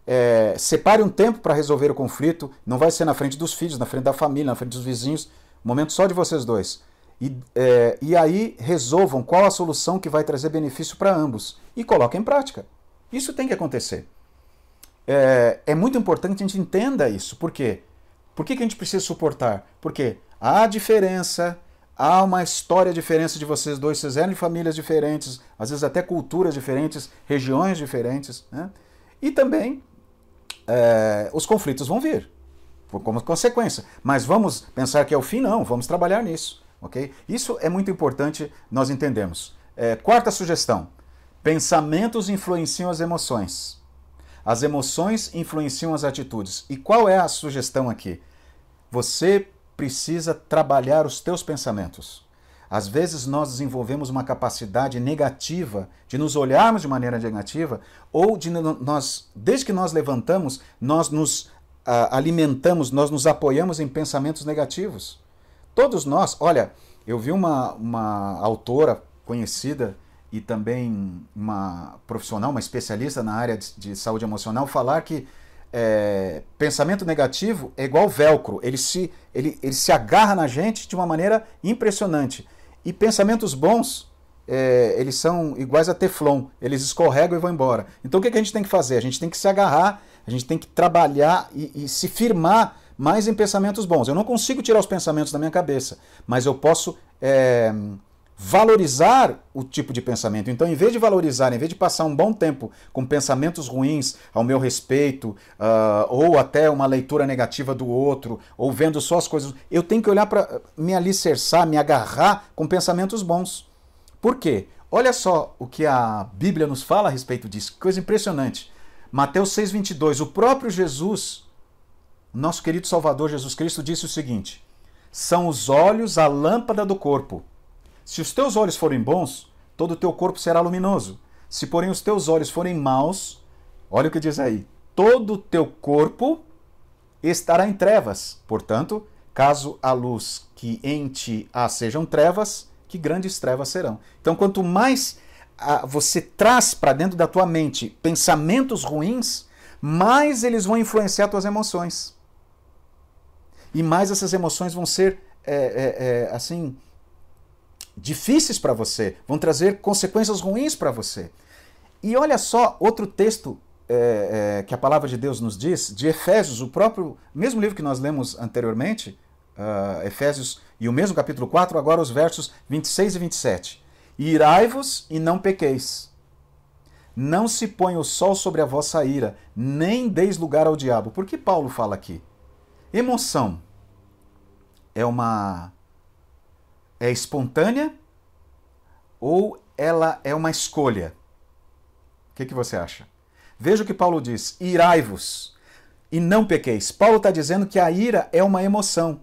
é, separe um tempo para resolver o conflito. Não vai ser na frente dos filhos, na frente da família, na frente dos vizinhos. Momento só de vocês dois. E, é, e aí resolvam qual a solução que vai trazer benefício para ambos. E coloquem em prática. Isso tem que acontecer. É, é muito importante que a gente entenda isso. Por quê? Por que, que a gente precisa suportar? Porque há diferença, há uma história diferente de vocês dois, vocês eram de famílias diferentes, às vezes até culturas diferentes, regiões diferentes. Né? E também é, os conflitos vão vir, como consequência. Mas vamos pensar que é o fim? Não, vamos trabalhar nisso. ok? Isso é muito importante nós entendemos. É, quarta sugestão: pensamentos influenciam as emoções. As emoções influenciam as atitudes. E qual é a sugestão aqui? Você precisa trabalhar os teus pensamentos. Às vezes nós desenvolvemos uma capacidade negativa de nos olharmos de maneira negativa ou de nós, desde que nós levantamos, nós nos uh, alimentamos, nós nos apoiamos em pensamentos negativos. Todos nós, olha, eu vi uma, uma autora conhecida e também uma profissional, uma especialista na área de, de saúde emocional, falar que é, pensamento negativo é igual velcro, ele se, ele, ele se agarra na gente de uma maneira impressionante. E pensamentos bons, é, eles são iguais a teflon, eles escorregam e vão embora. Então o que, que a gente tem que fazer? A gente tem que se agarrar, a gente tem que trabalhar e, e se firmar mais em pensamentos bons. Eu não consigo tirar os pensamentos da minha cabeça, mas eu posso. Valorizar o tipo de pensamento. Então, em vez de valorizar, em vez de passar um bom tempo com pensamentos ruins ao meu respeito, uh, ou até uma leitura negativa do outro, ou vendo só as coisas, eu tenho que olhar para me alicerçar, me agarrar com pensamentos bons. Por quê? Olha só o que a Bíblia nos fala a respeito disso, que coisa impressionante. Mateus 6,22, o próprio Jesus, nosso querido Salvador Jesus Cristo, disse o seguinte: são os olhos a lâmpada do corpo. Se os teus olhos forem bons, todo o teu corpo será luminoso. Se, porém, os teus olhos forem maus, olha o que diz aí: todo o teu corpo estará em trevas. Portanto, caso a luz que em ti há sejam trevas, que grandes trevas serão. Então, quanto mais ah, você traz para dentro da tua mente pensamentos ruins, mais eles vão influenciar tuas emoções. E mais essas emoções vão ser, é, é, é, assim, difíceis para você, vão trazer consequências ruins para você. E olha só outro texto é, é, que a palavra de Deus nos diz, de Efésios, o próprio, mesmo livro que nós lemos anteriormente, uh, Efésios, e o mesmo capítulo 4, agora os versos 26 e 27. Irai-vos e não pequeis. Não se põe o sol sobre a vossa ira, nem deis lugar ao diabo. Por que Paulo fala aqui? Emoção é uma é espontânea ou ela é uma escolha? O que, que você acha? Veja o que Paulo diz: irai-vos e não pequeis. Paulo está dizendo que a ira é uma emoção.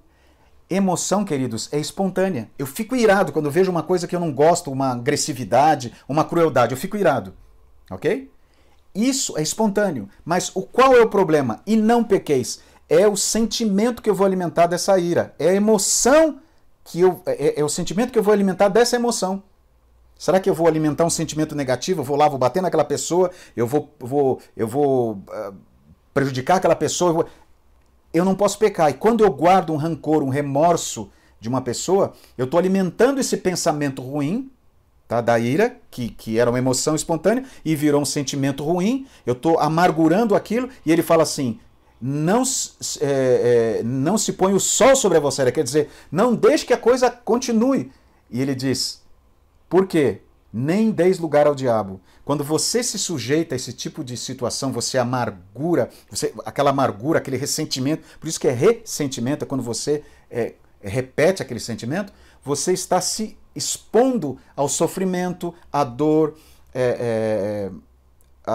Emoção, queridos, é espontânea. Eu fico irado quando vejo uma coisa que eu não gosto, uma agressividade, uma crueldade. Eu fico irado. Ok? Isso é espontâneo. Mas o qual é o problema? E não pequeis. É o sentimento que eu vou alimentar dessa ira. É a emoção que eu, é, é, é, o sentimento que eu vou alimentar dessa emoção. Será que eu vou alimentar um sentimento negativo? Eu vou lá, vou bater naquela pessoa, eu vou, vou, eu vou uh, prejudicar aquela pessoa? Vou... eu não posso pecar. E quando eu guardo um rancor, um remorso de uma pessoa, eu estou alimentando esse pensamento ruim, tá? da ira, que, que era uma emoção espontânea, e virou um sentimento ruim, eu estou amargurando aquilo, e ele fala assim: não, é, é, não se põe o sol sobre você, quer dizer, não deixe que a coisa continue. E ele diz: por quê? Nem deis lugar ao diabo. Quando você se sujeita a esse tipo de situação, você amargura, você, aquela amargura, aquele ressentimento, por isso que é ressentimento, é quando você é, repete aquele sentimento, você está se expondo ao sofrimento, à dor, é, é,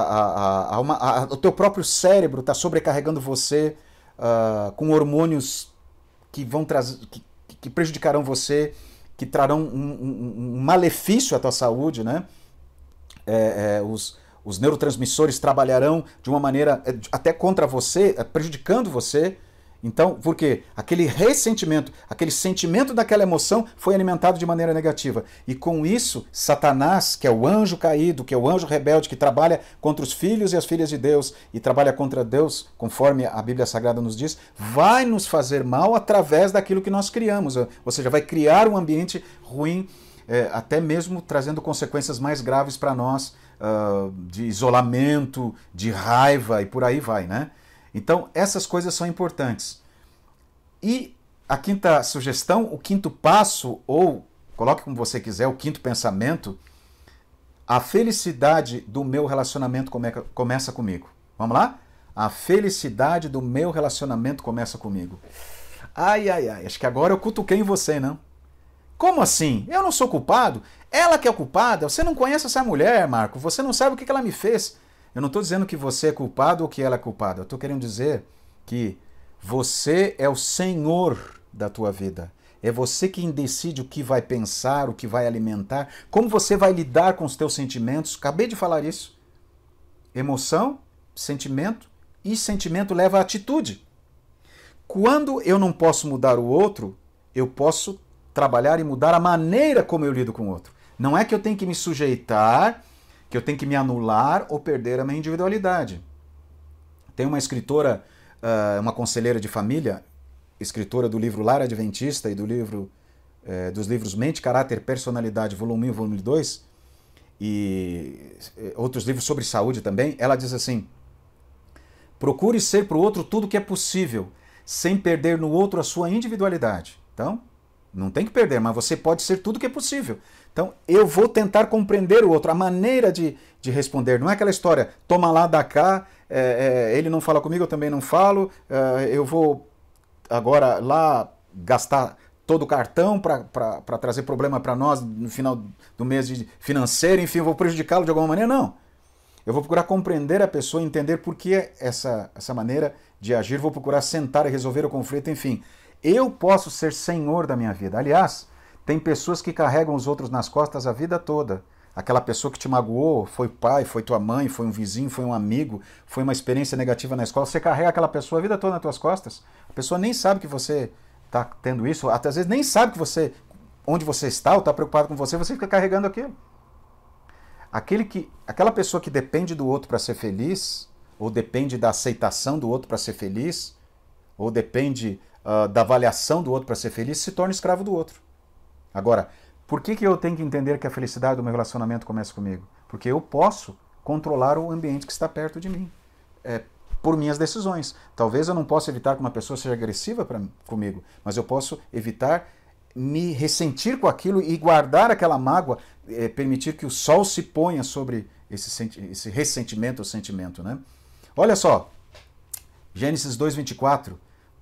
a, a, a o teu próprio cérebro está sobrecarregando você uh, com hormônios que vão trazer, que, que, prejudicarão você, que trarão um, um, um malefício à tua saúde, né? É, é, os, os neurotransmissores trabalharão de uma maneira é, até contra você, é, prejudicando você. Então, por quê? Aquele ressentimento, aquele sentimento daquela emoção foi alimentado de maneira negativa. E com isso, Satanás, que é o anjo caído, que é o anjo rebelde, que trabalha contra os filhos e as filhas de Deus e trabalha contra Deus, conforme a Bíblia Sagrada nos diz, vai nos fazer mal através daquilo que nós criamos. Ou seja, vai criar um ambiente ruim, é, até mesmo trazendo consequências mais graves para nós, uh, de isolamento, de raiva e por aí vai, né? Então, essas coisas são importantes. E a quinta sugestão, o quinto passo, ou coloque como você quiser, o quinto pensamento, a felicidade do meu relacionamento come começa comigo. Vamos lá? A felicidade do meu relacionamento começa comigo. Ai, ai, ai, acho que agora eu cutuquei em você, não? Como assim? Eu não sou culpado? Ela que é culpada? Você não conhece essa mulher, Marco. Você não sabe o que ela me fez. Eu não estou dizendo que você é culpado ou que ela é culpada. Eu estou querendo dizer que você é o senhor da tua vida. É você quem decide o que vai pensar, o que vai alimentar, como você vai lidar com os teus sentimentos. Acabei de falar isso. Emoção, sentimento e sentimento leva a atitude. Quando eu não posso mudar o outro, eu posso trabalhar e mudar a maneira como eu lido com o outro. Não é que eu tenho que me sujeitar que eu tenho que me anular ou perder a minha individualidade. Tem uma escritora, uh, uma conselheira de família, escritora do livro Lar Adventista e do livro uh, dos livros Mente, Caráter, Personalidade, volume 1 e volume 2, e uh, outros livros sobre saúde também, ela diz assim: procure ser para o outro tudo que é possível, sem perder no outro a sua individualidade. Então, não tem que perder, mas você pode ser tudo que é possível. Então, eu vou tentar compreender o outro, a maneira de, de responder. Não é aquela história, toma lá, dá cá, é, é, ele não fala comigo, eu também não falo, é, eu vou agora lá gastar todo o cartão para trazer problema para nós no final do mês financeiro, enfim, eu vou prejudicá-lo de alguma maneira? Não. Eu vou procurar compreender a pessoa, entender por que essa, essa maneira de agir, vou procurar sentar e resolver o conflito, enfim. Eu posso ser senhor da minha vida. Aliás, tem pessoas que carregam os outros nas costas a vida toda. Aquela pessoa que te magoou, foi pai, foi tua mãe, foi um vizinho, foi um amigo, foi uma experiência negativa na escola, você carrega aquela pessoa a vida toda nas tuas costas. A pessoa nem sabe que você está tendo isso, até às vezes nem sabe que você onde você está ou está preocupado com você, você fica carregando aquilo. Aquele que, aquela pessoa que depende do outro para ser feliz, ou depende da aceitação do outro para ser feliz, ou depende uh, da avaliação do outro para ser feliz, se torna escravo do outro. Agora, por que, que eu tenho que entender que a felicidade do meu relacionamento começa comigo? Porque eu posso controlar o ambiente que está perto de mim. É, por minhas decisões. Talvez eu não possa evitar que uma pessoa seja agressiva pra, comigo, mas eu posso evitar me ressentir com aquilo e guardar aquela mágoa, é, permitir que o sol se ponha sobre esse, esse ressentimento ou sentimento. Né? Olha só, Gênesis 2,24,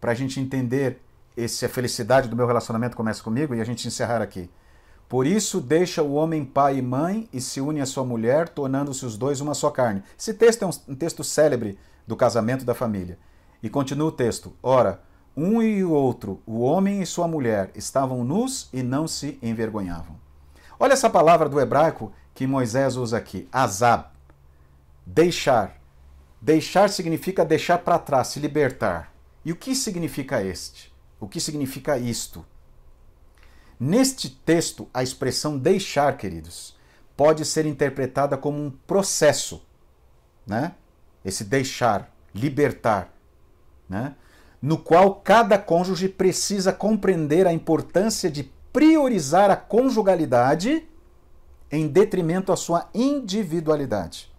para a gente entender esse, a felicidade do meu relacionamento começa comigo e a gente encerrar aqui. Por isso deixa o homem pai e mãe e se une à sua mulher, tornando-se os dois uma só carne. Esse texto é um, um texto célebre do casamento da família. E continua o texto: Ora, um e o outro, o homem e sua mulher, estavam nus e não se envergonhavam. Olha essa palavra do hebraico que Moisés usa aqui, azab. Deixar. Deixar significa deixar para trás, se libertar. E o que significa este? O que significa isto? Neste texto, a expressão deixar, queridos, pode ser interpretada como um processo, né? Esse deixar, libertar, né? no qual cada cônjuge precisa compreender a importância de priorizar a conjugalidade em detrimento à sua individualidade.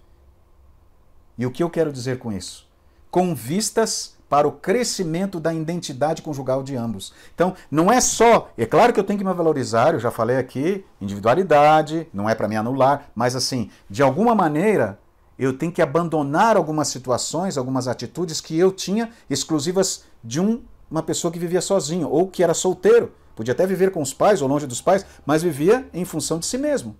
E o que eu quero dizer com isso? Com vistas para o crescimento da identidade conjugal de ambos. Então, não é só, é claro que eu tenho que me valorizar, eu já falei aqui, individualidade, não é para me anular, mas assim, de alguma maneira, eu tenho que abandonar algumas situações, algumas atitudes que eu tinha exclusivas de um, uma pessoa que vivia sozinho ou que era solteiro. Podia até viver com os pais ou longe dos pais, mas vivia em função de si mesmo.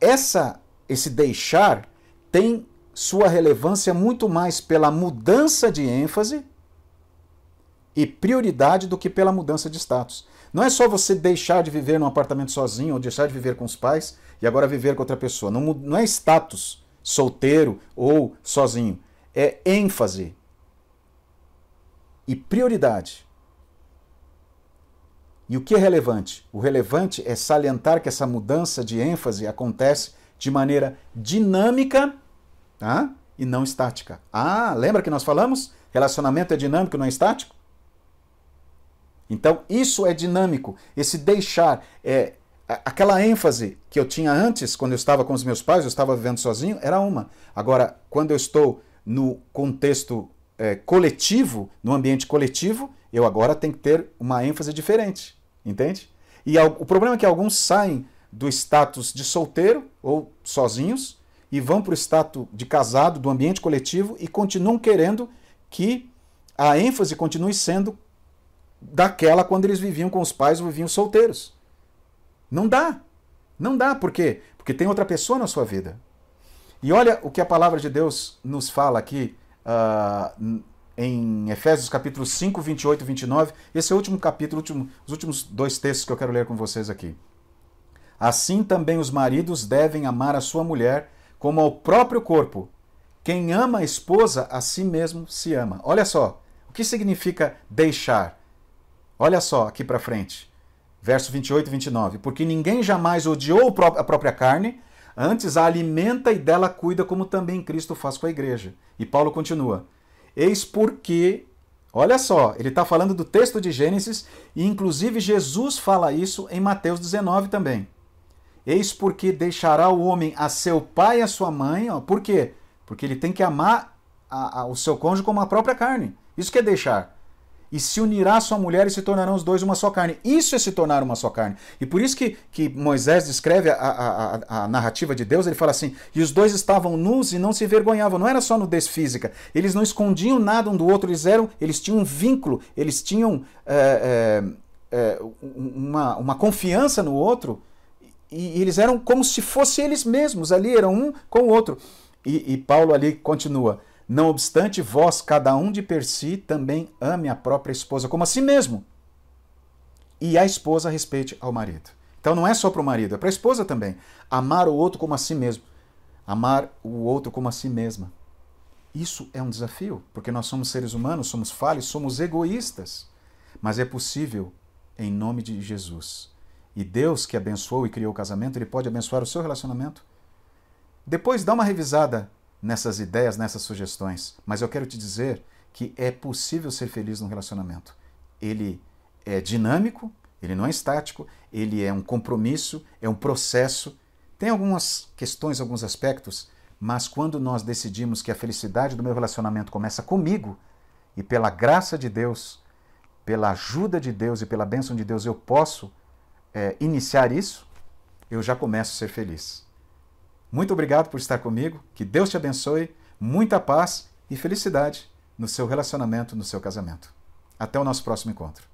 Essa, esse deixar tem sua relevância muito mais pela mudança de ênfase e prioridade do que pela mudança de status. Não é só você deixar de viver num apartamento sozinho ou deixar de viver com os pais e agora viver com outra pessoa. Não, não é status, solteiro ou sozinho. É ênfase e prioridade. E o que é relevante? O relevante é salientar que essa mudança de ênfase acontece de maneira dinâmica tá? e não estática. Ah, lembra que nós falamos? Relacionamento é dinâmico, não é estático? Então, isso é dinâmico. Esse deixar, é, aquela ênfase que eu tinha antes, quando eu estava com os meus pais, eu estava vivendo sozinho, era uma. Agora, quando eu estou no contexto é, coletivo, no ambiente coletivo, eu agora tenho que ter uma ênfase diferente. Entende? E o problema é que alguns saem do status de solteiro ou sozinhos e vão para o status de casado, do ambiente coletivo e continuam querendo que a ênfase continue sendo daquela quando eles viviam com os pais ou viviam solteiros. Não dá. Não dá. Por quê? Porque tem outra pessoa na sua vida. E olha o que a palavra de Deus nos fala aqui uh, em Efésios capítulo 5, 28 e 29. Esse é o último capítulo, último, os últimos dois textos que eu quero ler com vocês aqui. Assim também os maridos devem amar a sua mulher como ao próprio corpo. Quem ama a esposa, a si mesmo se ama. Olha só, o que significa deixar? Olha só aqui para frente. Verso 28 e 29. Porque ninguém jamais odiou a própria carne, antes a alimenta e dela cuida, como também Cristo faz com a igreja. E Paulo continua. Eis porque, olha só, ele está falando do texto de Gênesis, e inclusive Jesus fala isso em Mateus 19 também. Eis porque deixará o homem a seu pai e a sua mãe. Ó, por quê? Porque ele tem que amar a, a, o seu cônjuge como a própria carne. Isso que é deixar e se unirá a sua mulher e se tornarão os dois uma só carne. Isso é se tornar uma só carne. E por isso que, que Moisés descreve a, a, narrativa de Deus, ele fala assim: e os dois estavam nus e não se envergonhavam. Não era só nudez física. Eles não escondiam nada um do outro, eles eram, eles tinham um vínculo, eles tinham é, é, uma, uma confiança no outro, e, eles eram como se fossem eles mesmos, ali eram um com o outro. E, e Paulo ali continua não obstante, vós, cada um de per si, também ame a própria esposa como a si mesmo. E a esposa respeite ao marido. Então não é só para o marido, é para a esposa também. Amar o outro como a si mesmo. Amar o outro como a si mesma. Isso é um desafio, porque nós somos seres humanos, somos falhos, somos egoístas. Mas é possível em nome de Jesus. E Deus que abençoou e criou o casamento, ele pode abençoar o seu relacionamento. Depois dá uma revisada nessas ideias, nessas sugestões, mas eu quero te dizer que é possível ser feliz num relacionamento. Ele é dinâmico, ele não é estático, ele é um compromisso, é um processo. Tem algumas questões, alguns aspectos, mas quando nós decidimos que a felicidade do meu relacionamento começa comigo e pela graça de Deus, pela ajuda de Deus e pela bênção de Deus eu posso é, iniciar isso, eu já começo a ser feliz. Muito obrigado por estar comigo. Que Deus te abençoe. Muita paz e felicidade no seu relacionamento, no seu casamento. Até o nosso próximo encontro.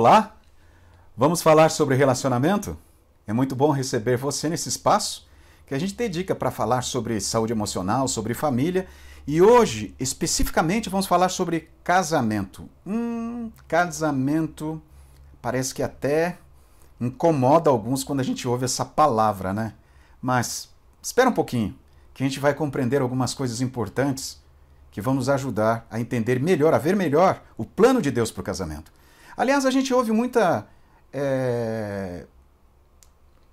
Olá, vamos falar sobre relacionamento? É muito bom receber você nesse espaço que a gente dedica para falar sobre saúde emocional, sobre família e hoje, especificamente, vamos falar sobre casamento. Hum, casamento parece que até incomoda alguns quando a gente ouve essa palavra, né? Mas espera um pouquinho, que a gente vai compreender algumas coisas importantes que vão nos ajudar a entender melhor, a ver melhor o plano de Deus para o casamento. Aliás, a gente ouve muita é,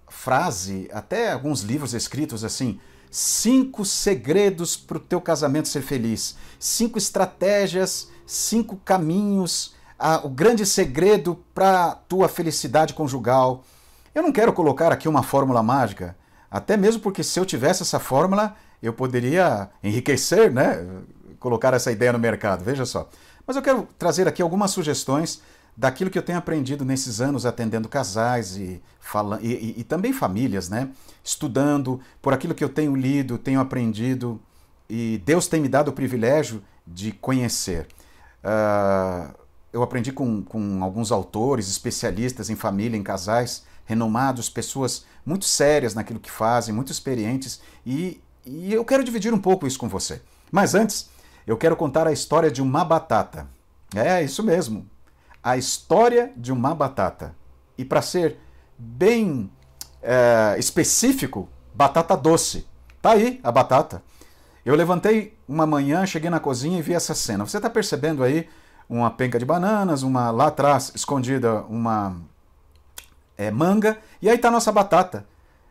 frase, até alguns livros escritos assim, cinco segredos para o teu casamento ser feliz, cinco estratégias, cinco caminhos, a, o grande segredo para tua felicidade conjugal. Eu não quero colocar aqui uma fórmula mágica, até mesmo porque se eu tivesse essa fórmula, eu poderia enriquecer, né? Colocar essa ideia no mercado, veja só. Mas eu quero trazer aqui algumas sugestões daquilo que eu tenho aprendido nesses anos atendendo casais e, fala, e, e, e, também famílias, né? Estudando, por aquilo que eu tenho lido, tenho aprendido e Deus tem me dado o privilégio de conhecer. Uh, eu aprendi com, com alguns autores, especialistas em família, em casais, renomados, pessoas muito sérias naquilo que fazem, muito experientes, e, e eu quero dividir um pouco isso com você. Mas antes, eu quero contar a história de uma batata. É, isso mesmo, a história de uma batata. E para ser bem é, específico, batata doce. Tá aí a batata. Eu levantei uma manhã, cheguei na cozinha e vi essa cena. Você está percebendo aí uma penca de bananas, uma lá atrás escondida uma é, manga, e aí está nossa batata.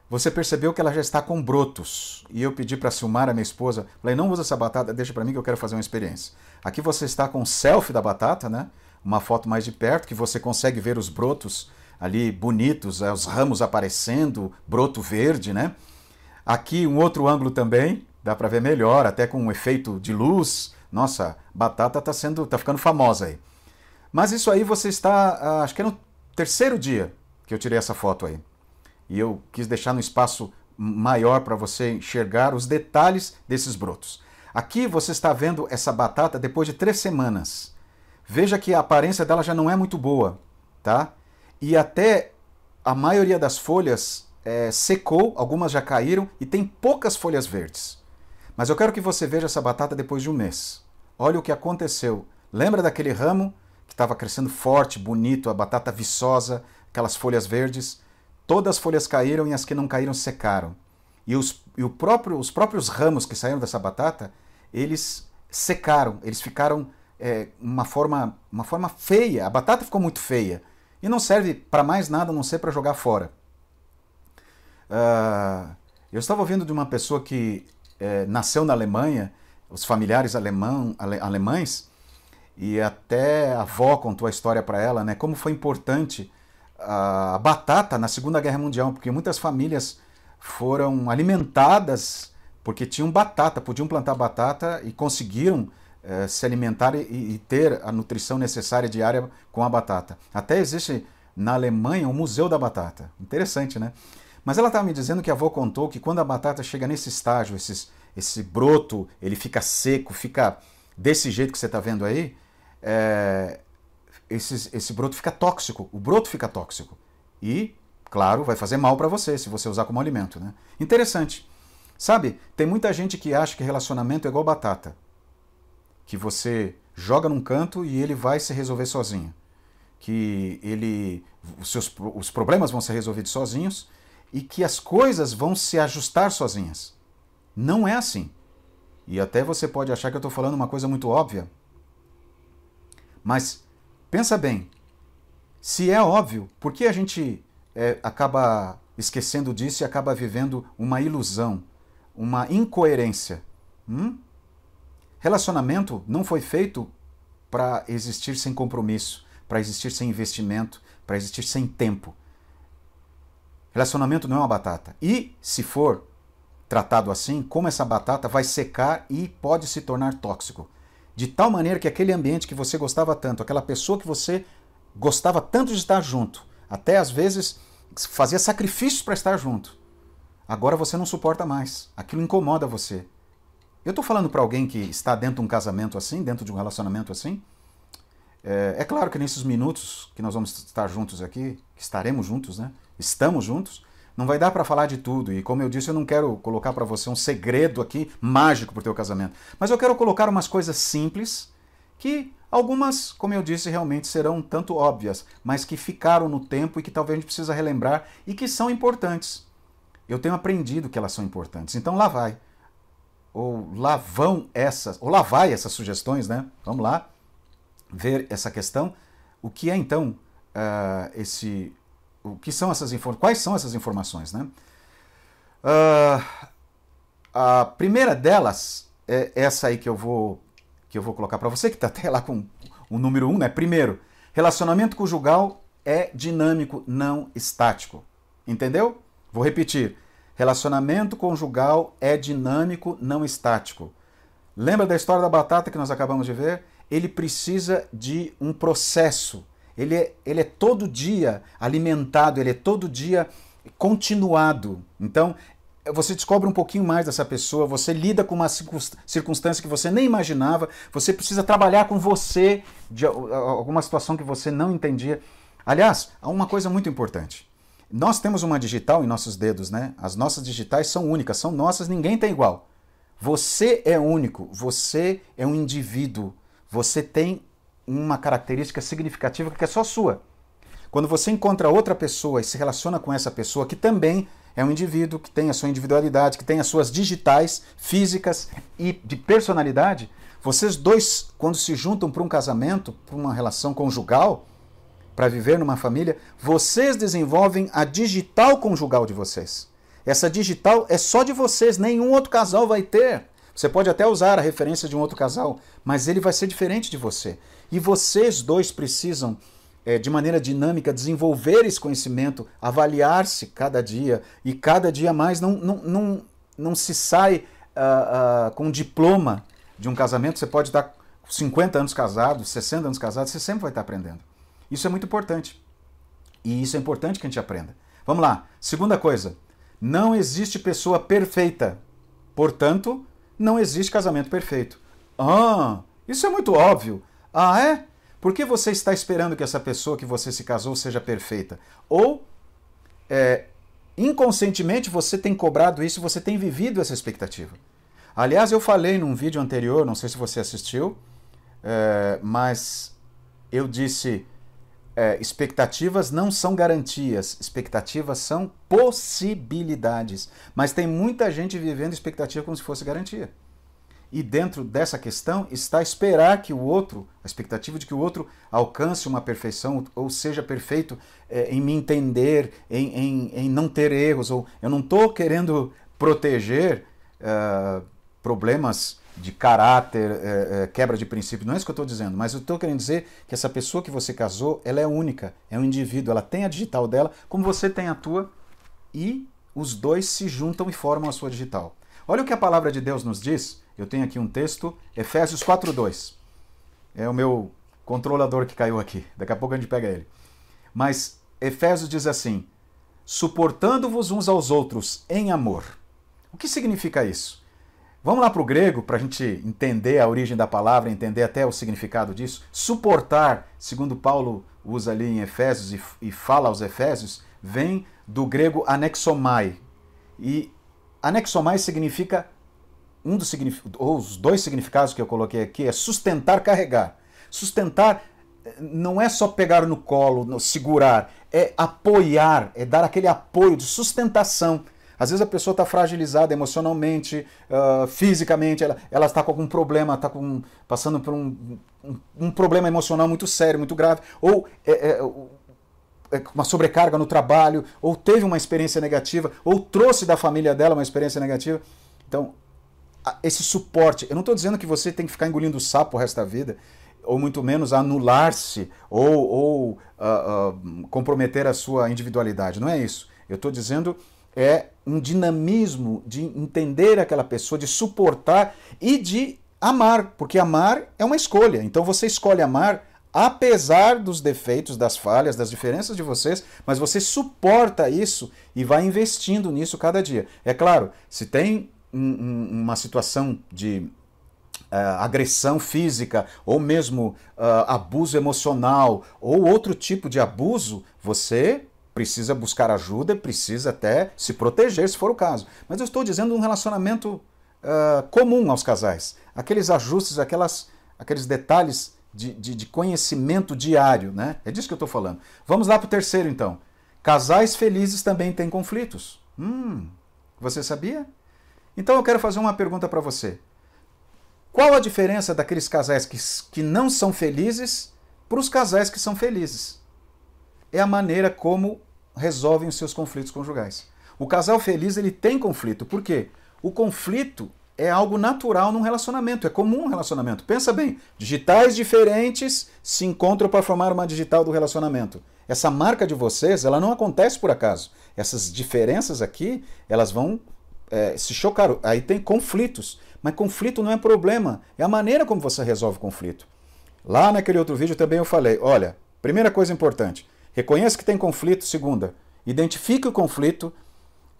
Você percebeu que ela já está com brotos. E eu pedi para Silmar, a minha esposa, falei, não usa essa batata, deixa para mim que eu quero fazer uma experiência. Aqui você está com o selfie da batata, né? Uma foto mais de perto, que você consegue ver os brotos ali bonitos, é, os ramos aparecendo, broto verde, né? Aqui um outro ângulo também, dá para ver melhor, até com um efeito de luz. Nossa, batata está sendo, tá ficando famosa aí. Mas isso aí você está, ah, acho que é no terceiro dia que eu tirei essa foto aí. E eu quis deixar no espaço maior para você enxergar os detalhes desses brotos. Aqui você está vendo essa batata depois de três semanas. Veja que a aparência dela já não é muito boa, tá? E até a maioria das folhas é, secou, algumas já caíram e tem poucas folhas verdes. Mas eu quero que você veja essa batata depois de um mês. Olha o que aconteceu. Lembra daquele ramo que estava crescendo forte, bonito, a batata viçosa, aquelas folhas verdes? Todas as folhas caíram e as que não caíram secaram. E os, e o próprio, os próprios ramos que saíram dessa batata, eles secaram, eles ficaram é, uma, forma, uma forma feia. A batata ficou muito feia e não serve para mais nada a não ser para jogar fora. Uh, eu estava ouvindo de uma pessoa que é, nasceu na Alemanha, os familiares alemão, ale, alemães, e até a avó contou a história para ela, né? Como foi importante a batata na Segunda Guerra Mundial, porque muitas famílias foram alimentadas porque tinham batata, podiam plantar batata e conseguiram eh, se alimentar e, e, ter a nutrição necessária diária com a batata. Até existe na Alemanha um museu da batata. Interessante, né? Mas ela estava me dizendo que a avó contou que quando a batata chega nesse estágio, esses, esse broto, ele fica seco, fica desse jeito que você está vendo aí, é, esse, esse broto fica tóxico. O broto fica tóxico. E, claro, vai fazer mal para você se você usar como alimento. Né? Interessante. Sabe, tem muita gente que acha que relacionamento é igual batata que você joga num canto e ele vai se resolver sozinho. Que ele os seus os problemas vão ser resolvidos sozinhos e que as coisas vão se ajustar sozinhas. Não é assim. E até você pode achar que eu estou falando uma coisa muito óbvia. Mas pensa bem, se é óbvio, por que a gente é, acaba esquecendo disso e acaba vivendo uma ilusão, uma incoerência? Hum? Relacionamento não foi feito para existir sem compromisso, para existir sem investimento, para existir sem tempo. Relacionamento não é uma batata. E, se for tratado assim, como essa batata vai secar e pode se tornar tóxico. De tal maneira que aquele ambiente que você gostava tanto, aquela pessoa que você gostava tanto de estar junto, até às vezes fazia sacrifícios para estar junto, agora você não suporta mais. Aquilo incomoda você. Eu estou falando para alguém que está dentro de um casamento assim, dentro de um relacionamento assim. É, é, claro que nesses minutos que nós vamos estar juntos aqui, que estaremos juntos, né? Estamos juntos. Não vai dar para falar de tudo. E como eu disse, eu não quero colocar para você um segredo aqui mágico para o teu casamento. Mas eu quero colocar umas coisas simples que algumas, como eu disse, realmente serão tanto óbvias, mas que ficaram no tempo e que talvez a gente precisa relembrar e que são importantes. Eu tenho aprendido que elas são importantes. Então lá vai ou lá vão essas, ou lá vai essas sugestões, né? Vamos lá ver essa questão. O que é então uh, esse, o que são essas? Quais são essas informações, né? Uh, a primeira delas é essa aí que eu vou que eu vou colocar para você que está até lá com o número um, né? Primeiro, relacionamento conjugal é dinâmico, não estático. Entendeu? Vou repetir. Relacionamento conjugal é dinâmico, não estático. Lembra da história da batata que nós acabamos de ver? Ele precisa de um processo. Ele é, ele é todo dia alimentado, ele é todo dia continuado. Então, você descobre um pouquinho mais dessa pessoa, você lida com uma circunstância que você nem imaginava, você precisa trabalhar com você de alguma situação que você não entendia. Aliás, há uma coisa muito importante. Nós temos uma digital em nossos dedos, né? As nossas digitais são únicas, são nossas, ninguém tem igual. Você é único, você é um indivíduo, você tem uma característica significativa que é só sua. Quando você encontra outra pessoa e se relaciona com essa pessoa que também é um indivíduo, que tem a sua individualidade, que tem as suas digitais, físicas e de personalidade, vocês dois, quando se juntam para um casamento, para uma relação conjugal, para viver numa família, vocês desenvolvem a digital conjugal de vocês. Essa digital é só de vocês, nenhum outro casal vai ter. Você pode até usar a referência de um outro casal, mas ele vai ser diferente de você. E vocês dois precisam, é, de maneira dinâmica, desenvolver esse conhecimento, avaliar-se cada dia, e cada dia mais não, não, não, não se sai uh, uh, com um diploma de um casamento. Você pode estar 50 anos casado, 60 anos casado, você sempre vai estar aprendendo. Isso é muito importante. E isso é importante que a gente aprenda. Vamos lá. Segunda coisa. Não existe pessoa perfeita. Portanto, não existe casamento perfeito. Ah, isso é muito óbvio. Ah, é? Por que você está esperando que essa pessoa que você se casou seja perfeita? Ou, é, inconscientemente, você tem cobrado isso, você tem vivido essa expectativa. Aliás, eu falei num vídeo anterior, não sei se você assistiu, é, mas eu disse: é, expectativas não são garantias, expectativas são possibilidades. Mas tem muita gente vivendo expectativa como se fosse garantia. E dentro dessa questão está esperar que o outro, a expectativa de que o outro alcance uma perfeição, ou seja perfeito é, em me entender, em, em, em, não ter erros. Ou eu não estou querendo proteger uh, problemas de caráter, é, é, quebra de princípio, não é isso que eu estou dizendo, mas eu estou querendo dizer que essa pessoa que você casou, ela é única, é um indivíduo, ela tem a digital dela, como você tem a tua, e os dois se juntam e formam a sua digital. Olha o que a palavra de Deus nos diz, eu tenho aqui um texto, Efésios 4.2, é o meu controlador que caiu aqui, daqui a pouco a gente pega ele. Mas Efésios diz assim, suportando-vos uns aos outros em amor. O que significa isso? Vamos lá para o grego para a gente entender a origem da palavra, entender até o significado disso. Suportar, segundo Paulo usa ali em Efésios e, e fala aos Efésios, vem do grego anexomai. E anexomai significa um dos ou os dois significados que eu coloquei aqui é sustentar, carregar. Sustentar eh, não é só pegar no colo, segurar, é apoiar, é dar aquele apoio de sustentação. Às vezes a pessoa está fragilizada emocionalmente, uh, fisicamente, ela, está com algum problema, está passando por um, um, um, problema emocional muito sério, muito grave, ou é, é, é, uma sobrecarga no trabalho, ou teve uma experiência negativa, ou trouxe da família dela uma experiência negativa. Então, esse suporte, eu não estou dizendo que você tem que ficar engolindo sapo o resto da vida, ou muito menos anular-se ou, ou uh, uh, comprometer a sua individualidade. Não é isso. Eu estou dizendo é um dinamismo de entender aquela pessoa, de suportar e de amar, porque amar é uma escolha. Então você escolhe amar apesar dos defeitos, das falhas, das diferenças de vocês, mas você suporta isso e vai investindo nisso cada dia. É claro, se tem um, um, uma situação de Uh, agressão física ou mesmo uh, abuso emocional ou outro tipo de abuso, você precisa buscar ajuda, precisa até se proteger, se for o caso. Mas eu estou dizendo um relacionamento uh, comum aos casais. Aqueles ajustes, aquelas, aqueles detalhes de, de, de conhecimento diário, né? É disso que eu estou falando. Vamos lá para o terceiro, então. Casais felizes também têm conflitos. Hum, você sabia? Então eu quero fazer uma pergunta para você. Qual a diferença daqueles casais que, que não são felizes para os casais que são felizes? É a maneira como resolvem os seus conflitos conjugais. O casal feliz ele tem conflito. Por quê? O conflito é algo natural num relacionamento, é comum um relacionamento. Pensa bem, digitais diferentes se encontram para formar uma digital do relacionamento. Essa marca de vocês, ela não acontece por acaso. Essas diferenças aqui, elas vão é, se chocar. Aí tem conflitos. Mas conflito não é problema, é a maneira como você resolve o conflito. Lá naquele outro vídeo também eu falei, olha, primeira coisa importante, Reconheça que tem conflito. Segunda, identifique o conflito.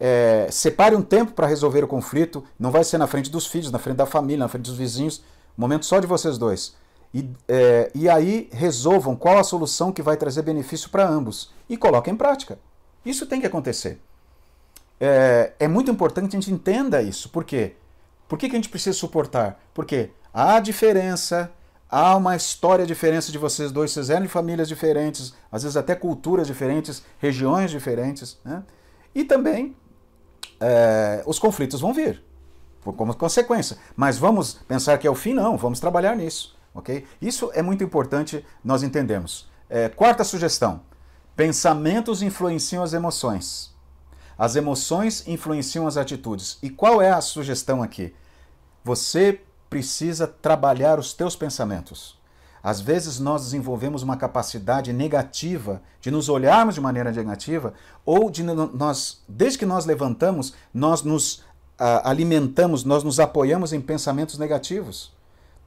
É, separe um tempo para resolver o conflito. Não vai ser na frente dos filhos, na frente da família, na frente dos vizinhos. Momento só de vocês dois. E, é, e aí resolvam qual a solução que vai trazer benefício para ambos. E coloquem em prática. Isso tem que acontecer. É, é muito importante que a gente entenda isso. Por quê? Por que, que a gente precisa suportar? Porque há diferença há uma história diferente de vocês dois, vocês eram de famílias diferentes, às vezes até culturas diferentes, regiões diferentes, né? E também é, os conflitos vão vir, como consequência. Mas vamos pensar que é o fim? Não, vamos trabalhar nisso, ok? Isso é muito importante nós entendemos. É, quarta sugestão, pensamentos influenciam as emoções. As emoções influenciam as atitudes. E qual é a sugestão aqui? Você precisa trabalhar os teus pensamentos. Às vezes nós desenvolvemos uma capacidade negativa de nos olharmos de maneira negativa ou de nós, desde que nós levantamos, nós nos uh, alimentamos, nós nos apoiamos em pensamentos negativos.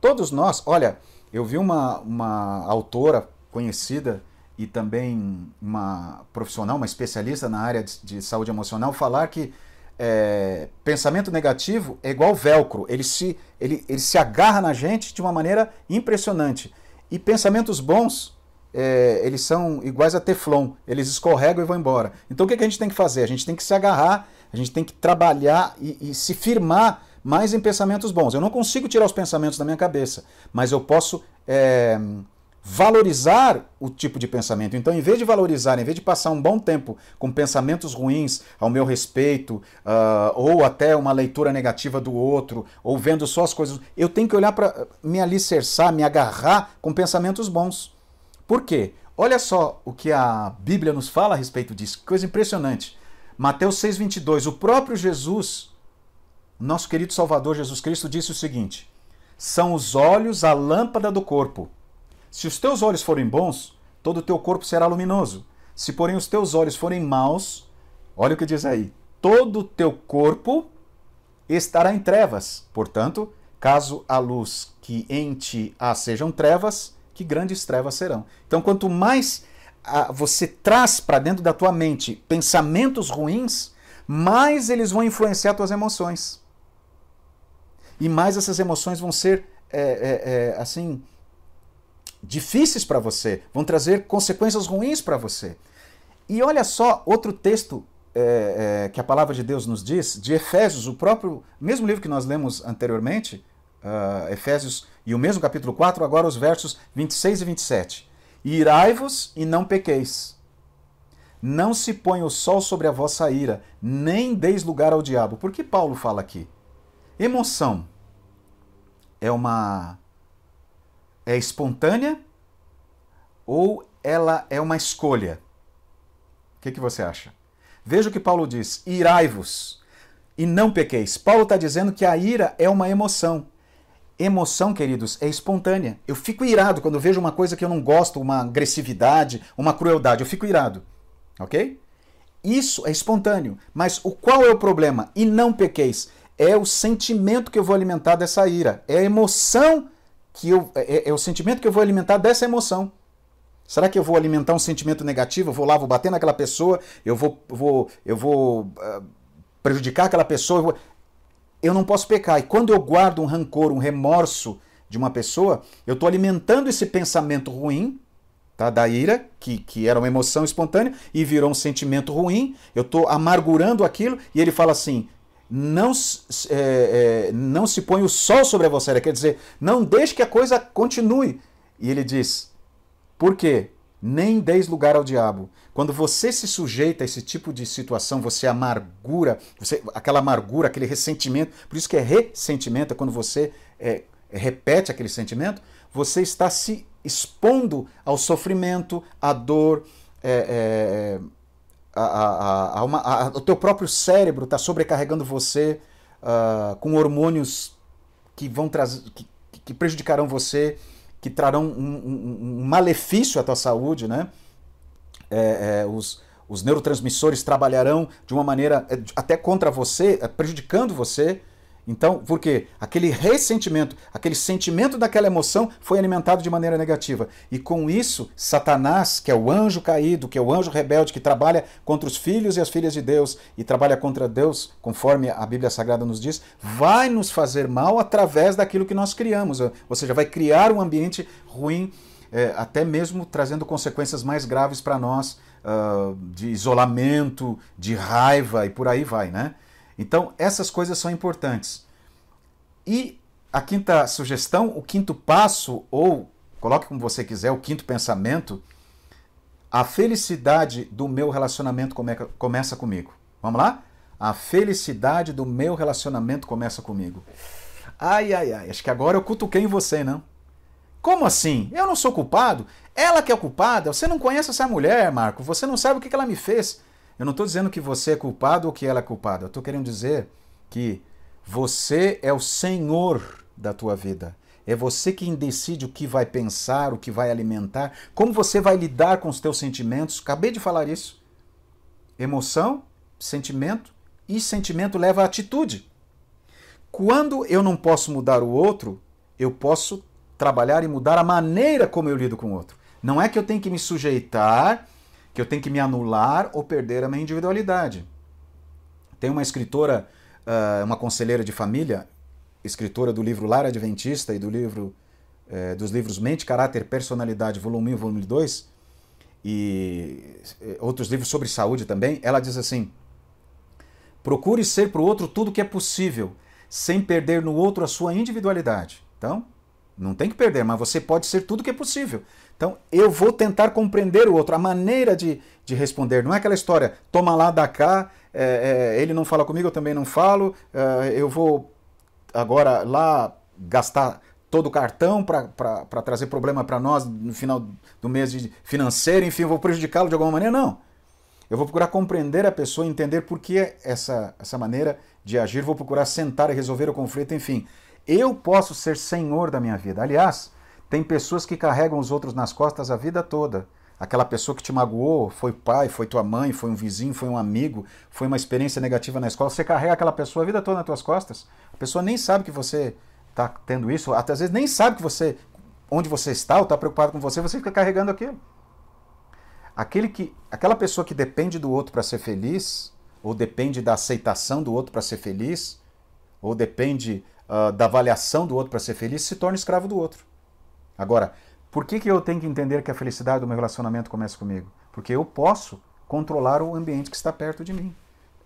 Todos nós, olha, eu vi uma, uma autora conhecida e também uma profissional, uma especialista na área de, de saúde emocional, falar que é, pensamento negativo é igual velcro, ele se, ele, ele se agarra na gente de uma maneira impressionante. E pensamentos bons, é, eles são iguais a teflon, eles escorregam e vão embora. Então o que, que a gente tem que fazer? A gente tem que se agarrar, a gente tem que trabalhar e, e se firmar mais em pensamentos bons. Eu não consigo tirar os pensamentos da minha cabeça, mas eu posso é, valorizar o tipo de pensamento. Então, em vez de valorizar, em vez de passar um bom tempo com pensamentos ruins ao meu respeito, uh, ou até uma leitura negativa do outro, ou vendo só as coisas, eu tenho que olhar para me alicerçar, me agarrar com pensamentos bons. Por quê? Olha só o que a Bíblia nos fala a respeito disso, coisa impressionante. Mateus 6,22, o próprio Jesus, nosso querido Salvador Jesus Cristo, disse o seguinte: são os olhos a lâmpada do corpo. Se os teus olhos forem bons, todo o teu corpo será luminoso. Se, porém, os teus olhos forem maus, olha o que diz aí: todo o teu corpo estará em trevas. Portanto, caso a luz que em ti há sejam trevas, que grandes trevas serão. Então, quanto mais ah, você traz para dentro da tua mente pensamentos ruins, mais eles vão influenciar tuas emoções. E mais essas emoções vão ser, é, é, é, assim, difíceis para você, vão trazer consequências ruins para você. E olha só outro texto é, é, que a palavra de Deus nos diz, de Efésios, o próprio, mesmo livro que nós lemos anteriormente, uh, Efésios, e o mesmo capítulo 4, agora os versos 26 e 27. Irai-vos e não pequeis. Não se põe o sol sobre a vossa ira, nem deis lugar ao diabo. Por que Paulo fala aqui? Emoção é uma é espontânea ou ela é uma escolha? O que, que você acha? Veja o que Paulo diz: irai-vos e não pequeis. Paulo está dizendo que a ira é uma emoção. Emoção, queridos, é espontânea. Eu fico irado quando vejo uma coisa que eu não gosto, uma agressividade, uma crueldade. Eu fico irado. Ok? Isso é espontâneo. Mas o qual é o problema? E não pequeis. É o sentimento que eu vou alimentar dessa ira. É a emoção que eu é, é, é, o sentimento que eu vou alimentar dessa emoção. Será que eu vou alimentar um sentimento negativo? Eu vou lá, vou bater naquela pessoa, eu vou, vou, eu vou uh, prejudicar aquela pessoa. Eu, vou... eu não posso pecar. E quando eu guardo um rancor, um remorso de uma pessoa, eu estou alimentando esse pensamento ruim, tá? da ira, que, que era uma emoção espontânea, e virou um sentimento ruim. Eu estou amargurando aquilo, e ele fala assim: não, é, é, não se põe o sol sobre a vossa quer dizer, não deixe que a coisa continue. E ele diz, por quê? Nem deis lugar ao diabo. Quando você se sujeita a esse tipo de situação, você amargura, você, aquela amargura, aquele ressentimento, por isso que é ressentimento, é quando você é, repete aquele sentimento, você está se expondo ao sofrimento, à dor, é, é a, a, a uma, o teu próprio cérebro está sobrecarregando você uh, com hormônios que vão trazer, que, que, prejudicarão você, que trarão um, um, um malefício à tua saúde, né? É, é, os, os neurotransmissores trabalharão de uma maneira é, até contra você, é, prejudicando você. Então, porque aquele ressentimento, aquele sentimento daquela emoção foi alimentado de maneira negativa. E com isso, Satanás, que é o anjo caído, que é o anjo rebelde, que trabalha contra os filhos e as filhas de Deus e trabalha contra Deus, conforme a Bíblia Sagrada nos diz, vai nos fazer mal através daquilo que nós criamos. Ou seja, vai criar um ambiente ruim, é, até mesmo trazendo consequências mais graves para nós, uh, de isolamento, de raiva e por aí vai, né? Então, essas coisas são importantes. E a quinta sugestão, o quinto passo, ou coloque como você quiser, o quinto pensamento, a felicidade do meu relacionamento come começa comigo. Vamos lá? A felicidade do meu relacionamento começa comigo. Ai, ai, ai, acho que agora eu cutuquei em você, não? Como assim? Eu não sou culpado? Ela que é culpada? Você não conhece essa mulher, Marco. Você não sabe o que ela me fez. Eu não estou dizendo que você é culpado ou que ela é culpada. Eu estou querendo dizer que você é o senhor da tua vida. É você quem decide o que vai pensar, o que vai alimentar, como você vai lidar com os teus sentimentos. Acabei de falar isso. Emoção, sentimento e sentimento leva a atitude. Quando eu não posso mudar o outro, eu posso trabalhar e mudar a maneira como eu lido com o outro. Não é que eu tenho que me sujeitar, que eu tenho que me anular ou perder a minha individualidade. Tem uma escritora, uh, uma conselheira de família, escritora do livro Lar Adventista e do livro uh, dos livros Mente, Caráter, Personalidade, volume 1 e volume 2, e eh, outros livros sobre saúde também, ela diz assim: procure ser para o outro tudo que é possível, sem perder no outro a sua individualidade. Então, não tem que perder, mas você pode ser tudo que é possível. Então, eu vou tentar compreender o outro, a maneira de, de responder. Não é aquela história, toma lá, dá cá, é, é, ele não fala comigo, eu também não falo, é, eu vou agora lá gastar todo o cartão para trazer problema para nós no final do mês financeiro, enfim, eu vou prejudicá-lo de alguma maneira? Não. Eu vou procurar compreender a pessoa, entender por que essa, essa maneira de agir, vou procurar sentar e resolver o conflito, enfim. Eu posso ser senhor da minha vida. Aliás, tem pessoas que carregam os outros nas costas a vida toda. Aquela pessoa que te magoou, foi pai, foi tua mãe, foi um vizinho, foi um amigo, foi uma experiência negativa na escola. Você carrega aquela pessoa a vida toda nas tuas costas. A pessoa nem sabe que você está tendo isso, até às vezes nem sabe que você onde você está ou está preocupado com você, você fica carregando aquilo. Aquele que, aquela pessoa que depende do outro para ser feliz, ou depende da aceitação do outro para ser feliz, ou depende uh, da avaliação do outro para ser feliz, se torna escravo do outro. Agora, por que, que eu tenho que entender que a felicidade do meu relacionamento começa comigo? Porque eu posso controlar o ambiente que está perto de mim.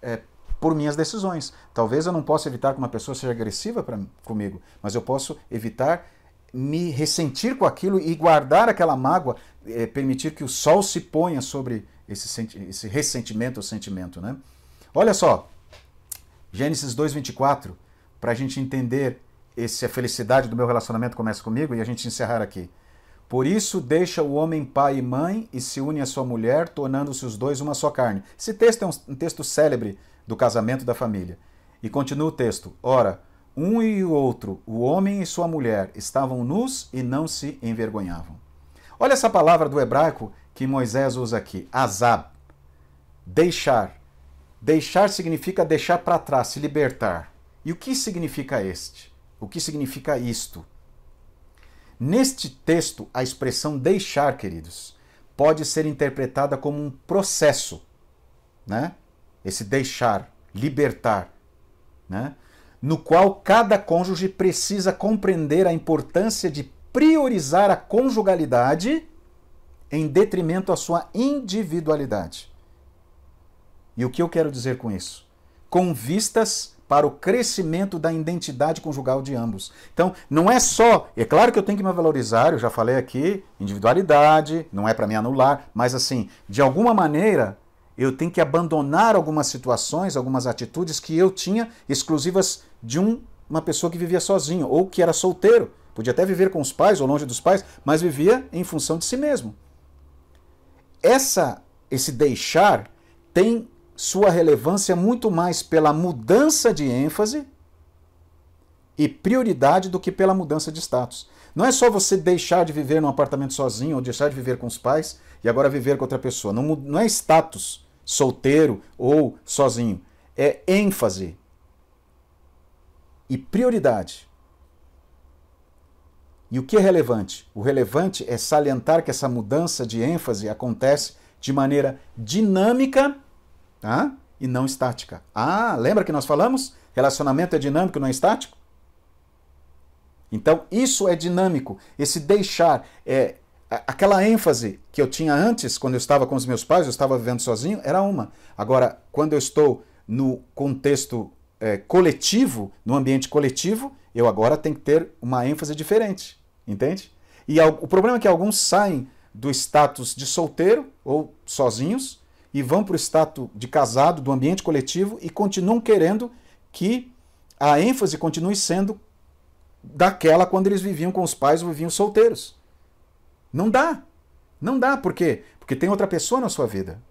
É, por minhas decisões. Talvez eu não possa evitar que uma pessoa seja agressiva pra, comigo, mas eu posso evitar me ressentir com aquilo e guardar aquela mágoa, é, permitir que o sol se ponha sobre esse, esse ressentimento ou sentimento. Né? Olha só, Gênesis 2,24, para a gente entender esse, a felicidade do meu relacionamento começa comigo e a gente encerrar aqui. Por isso deixa o homem pai e mãe e se une à sua mulher, tornando-se os dois uma só carne. Esse texto é um, um texto célebre do casamento da família. E continua o texto: Ora, um e o outro, o homem e sua mulher, estavam nus e não se envergonhavam. Olha essa palavra do hebraico que Moisés usa aqui, azab, deixar. Deixar significa deixar para trás, se libertar. E o que significa este? O que significa isto? Neste texto, a expressão deixar, queridos, pode ser interpretada como um processo, né? Esse deixar, libertar, né? No qual cada cônjuge precisa compreender a importância de priorizar a conjugalidade em detrimento à sua individualidade. E o que eu quero dizer com isso? Com vistas para o crescimento da identidade conjugal de ambos. Então, não é só, é claro que eu tenho que me valorizar, eu já falei aqui, individualidade, não é para me anular, mas assim, de alguma maneira, eu tenho que abandonar algumas situações, algumas atitudes que eu tinha exclusivas de um, uma pessoa que vivia sozinho ou que era solteiro. Podia até viver com os pais ou longe dos pais, mas vivia em função de si mesmo. Essa esse deixar tem sua relevância muito mais pela mudança de ênfase e prioridade do que pela mudança de status. Não é só você deixar de viver num apartamento sozinho ou deixar de viver com os pais e agora viver com outra pessoa. Não, não é status, solteiro ou sozinho. É ênfase e prioridade. E o que é relevante? O relevante é salientar que essa mudança de ênfase acontece de maneira dinâmica tá? e não estática. Ah, lembra que nós falamos? Relacionamento é dinâmico, não é estático? Então, isso é dinâmico. Esse deixar, é, aquela ênfase que eu tinha antes, quando eu estava com os meus pais, eu estava vivendo sozinho, era uma. Agora, quando eu estou no contexto é, coletivo, no ambiente coletivo, eu agora tenho que ter uma ênfase diferente. Entende? E o problema é que alguns saem do status de solteiro ou sozinhos e vão para o status de casado, do ambiente coletivo e continuam querendo que a ênfase continue sendo daquela quando eles viviam com os pais ou viviam solteiros. Não dá. Não dá. Por quê? Porque tem outra pessoa na sua vida.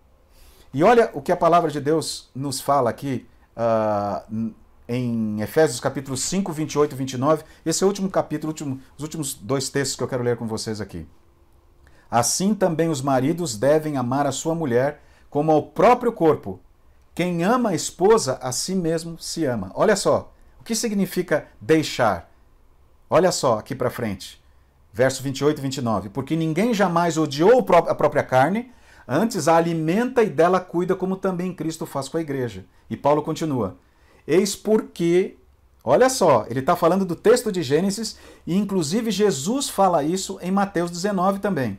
E olha o que a palavra de Deus nos fala aqui uh, em Efésios capítulo 5, 28 e 29. Esse é o último capítulo, último, os últimos dois textos que eu quero ler com vocês aqui. Assim também os maridos devem amar a sua mulher como ao próprio corpo. Quem ama a esposa, a si mesmo se ama. Olha só, o que significa deixar? Olha só aqui para frente. Verso 28 e 29. Porque ninguém jamais odiou a própria carne, antes a alimenta e dela cuida, como também Cristo faz com a igreja. E Paulo continua: Eis porque, olha só, ele está falando do texto de Gênesis, e inclusive Jesus fala isso em Mateus 19 também.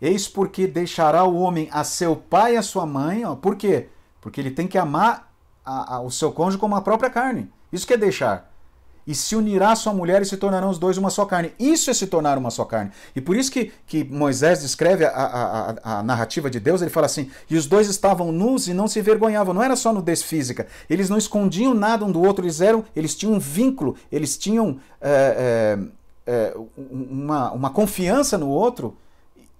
Eis porque deixará o homem a seu pai e a sua mãe. Ó, por quê? Porque ele tem que amar a, a, o seu cônjuge como a própria carne. Isso que é deixar. E se unirá a sua mulher e se tornarão os dois uma só carne. Isso é se tornar uma só carne. E por isso que, que Moisés descreve a, a, narrativa de Deus, ele fala assim: e os dois estavam nus e não se envergonhavam. Não era só nudez física. Eles não escondiam nada um do outro, eles eram, eles tinham um vínculo, eles tinham é, é, é, uma, uma confiança no outro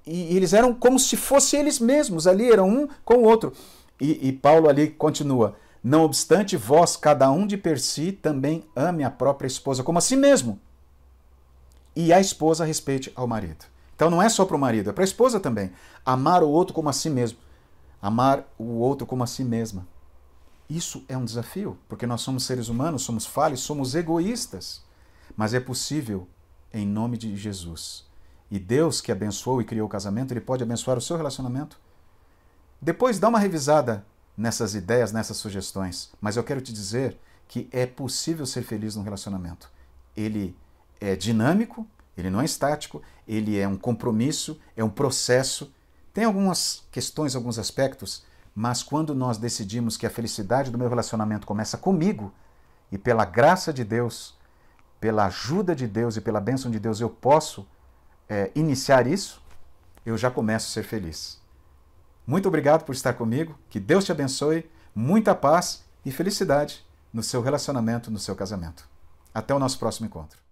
e, eles eram como se fossem eles mesmos, ali eram um com o outro. E, e Paulo ali continua: Não obstante, vós, cada um de per si, também ame a própria esposa como a si mesmo. E a esposa respeite ao marido. Então não é só para o marido, é para a esposa também. Amar o outro como a si mesmo. Amar o outro como a si mesma. Isso é um desafio, porque nós somos seres humanos, somos falhos, somos egoístas. Mas é possível em nome de Jesus. E Deus que abençoou e criou o casamento, ele pode abençoar o seu relacionamento. Depois dá uma revisada nessas ideias, nessas sugestões, mas eu quero te dizer que é possível ser feliz num relacionamento. Ele é dinâmico, ele não é estático, ele é um compromisso, é um processo. Tem algumas questões, alguns aspectos, mas quando nós decidimos que a felicidade do meu relacionamento começa comigo e pela graça de Deus, pela ajuda de Deus e pela bênção de Deus eu posso é, iniciar isso, eu já começo a ser feliz. Muito obrigado por estar comigo, que Deus te abençoe, muita paz e felicidade no seu relacionamento, no seu casamento. Até o nosso próximo encontro.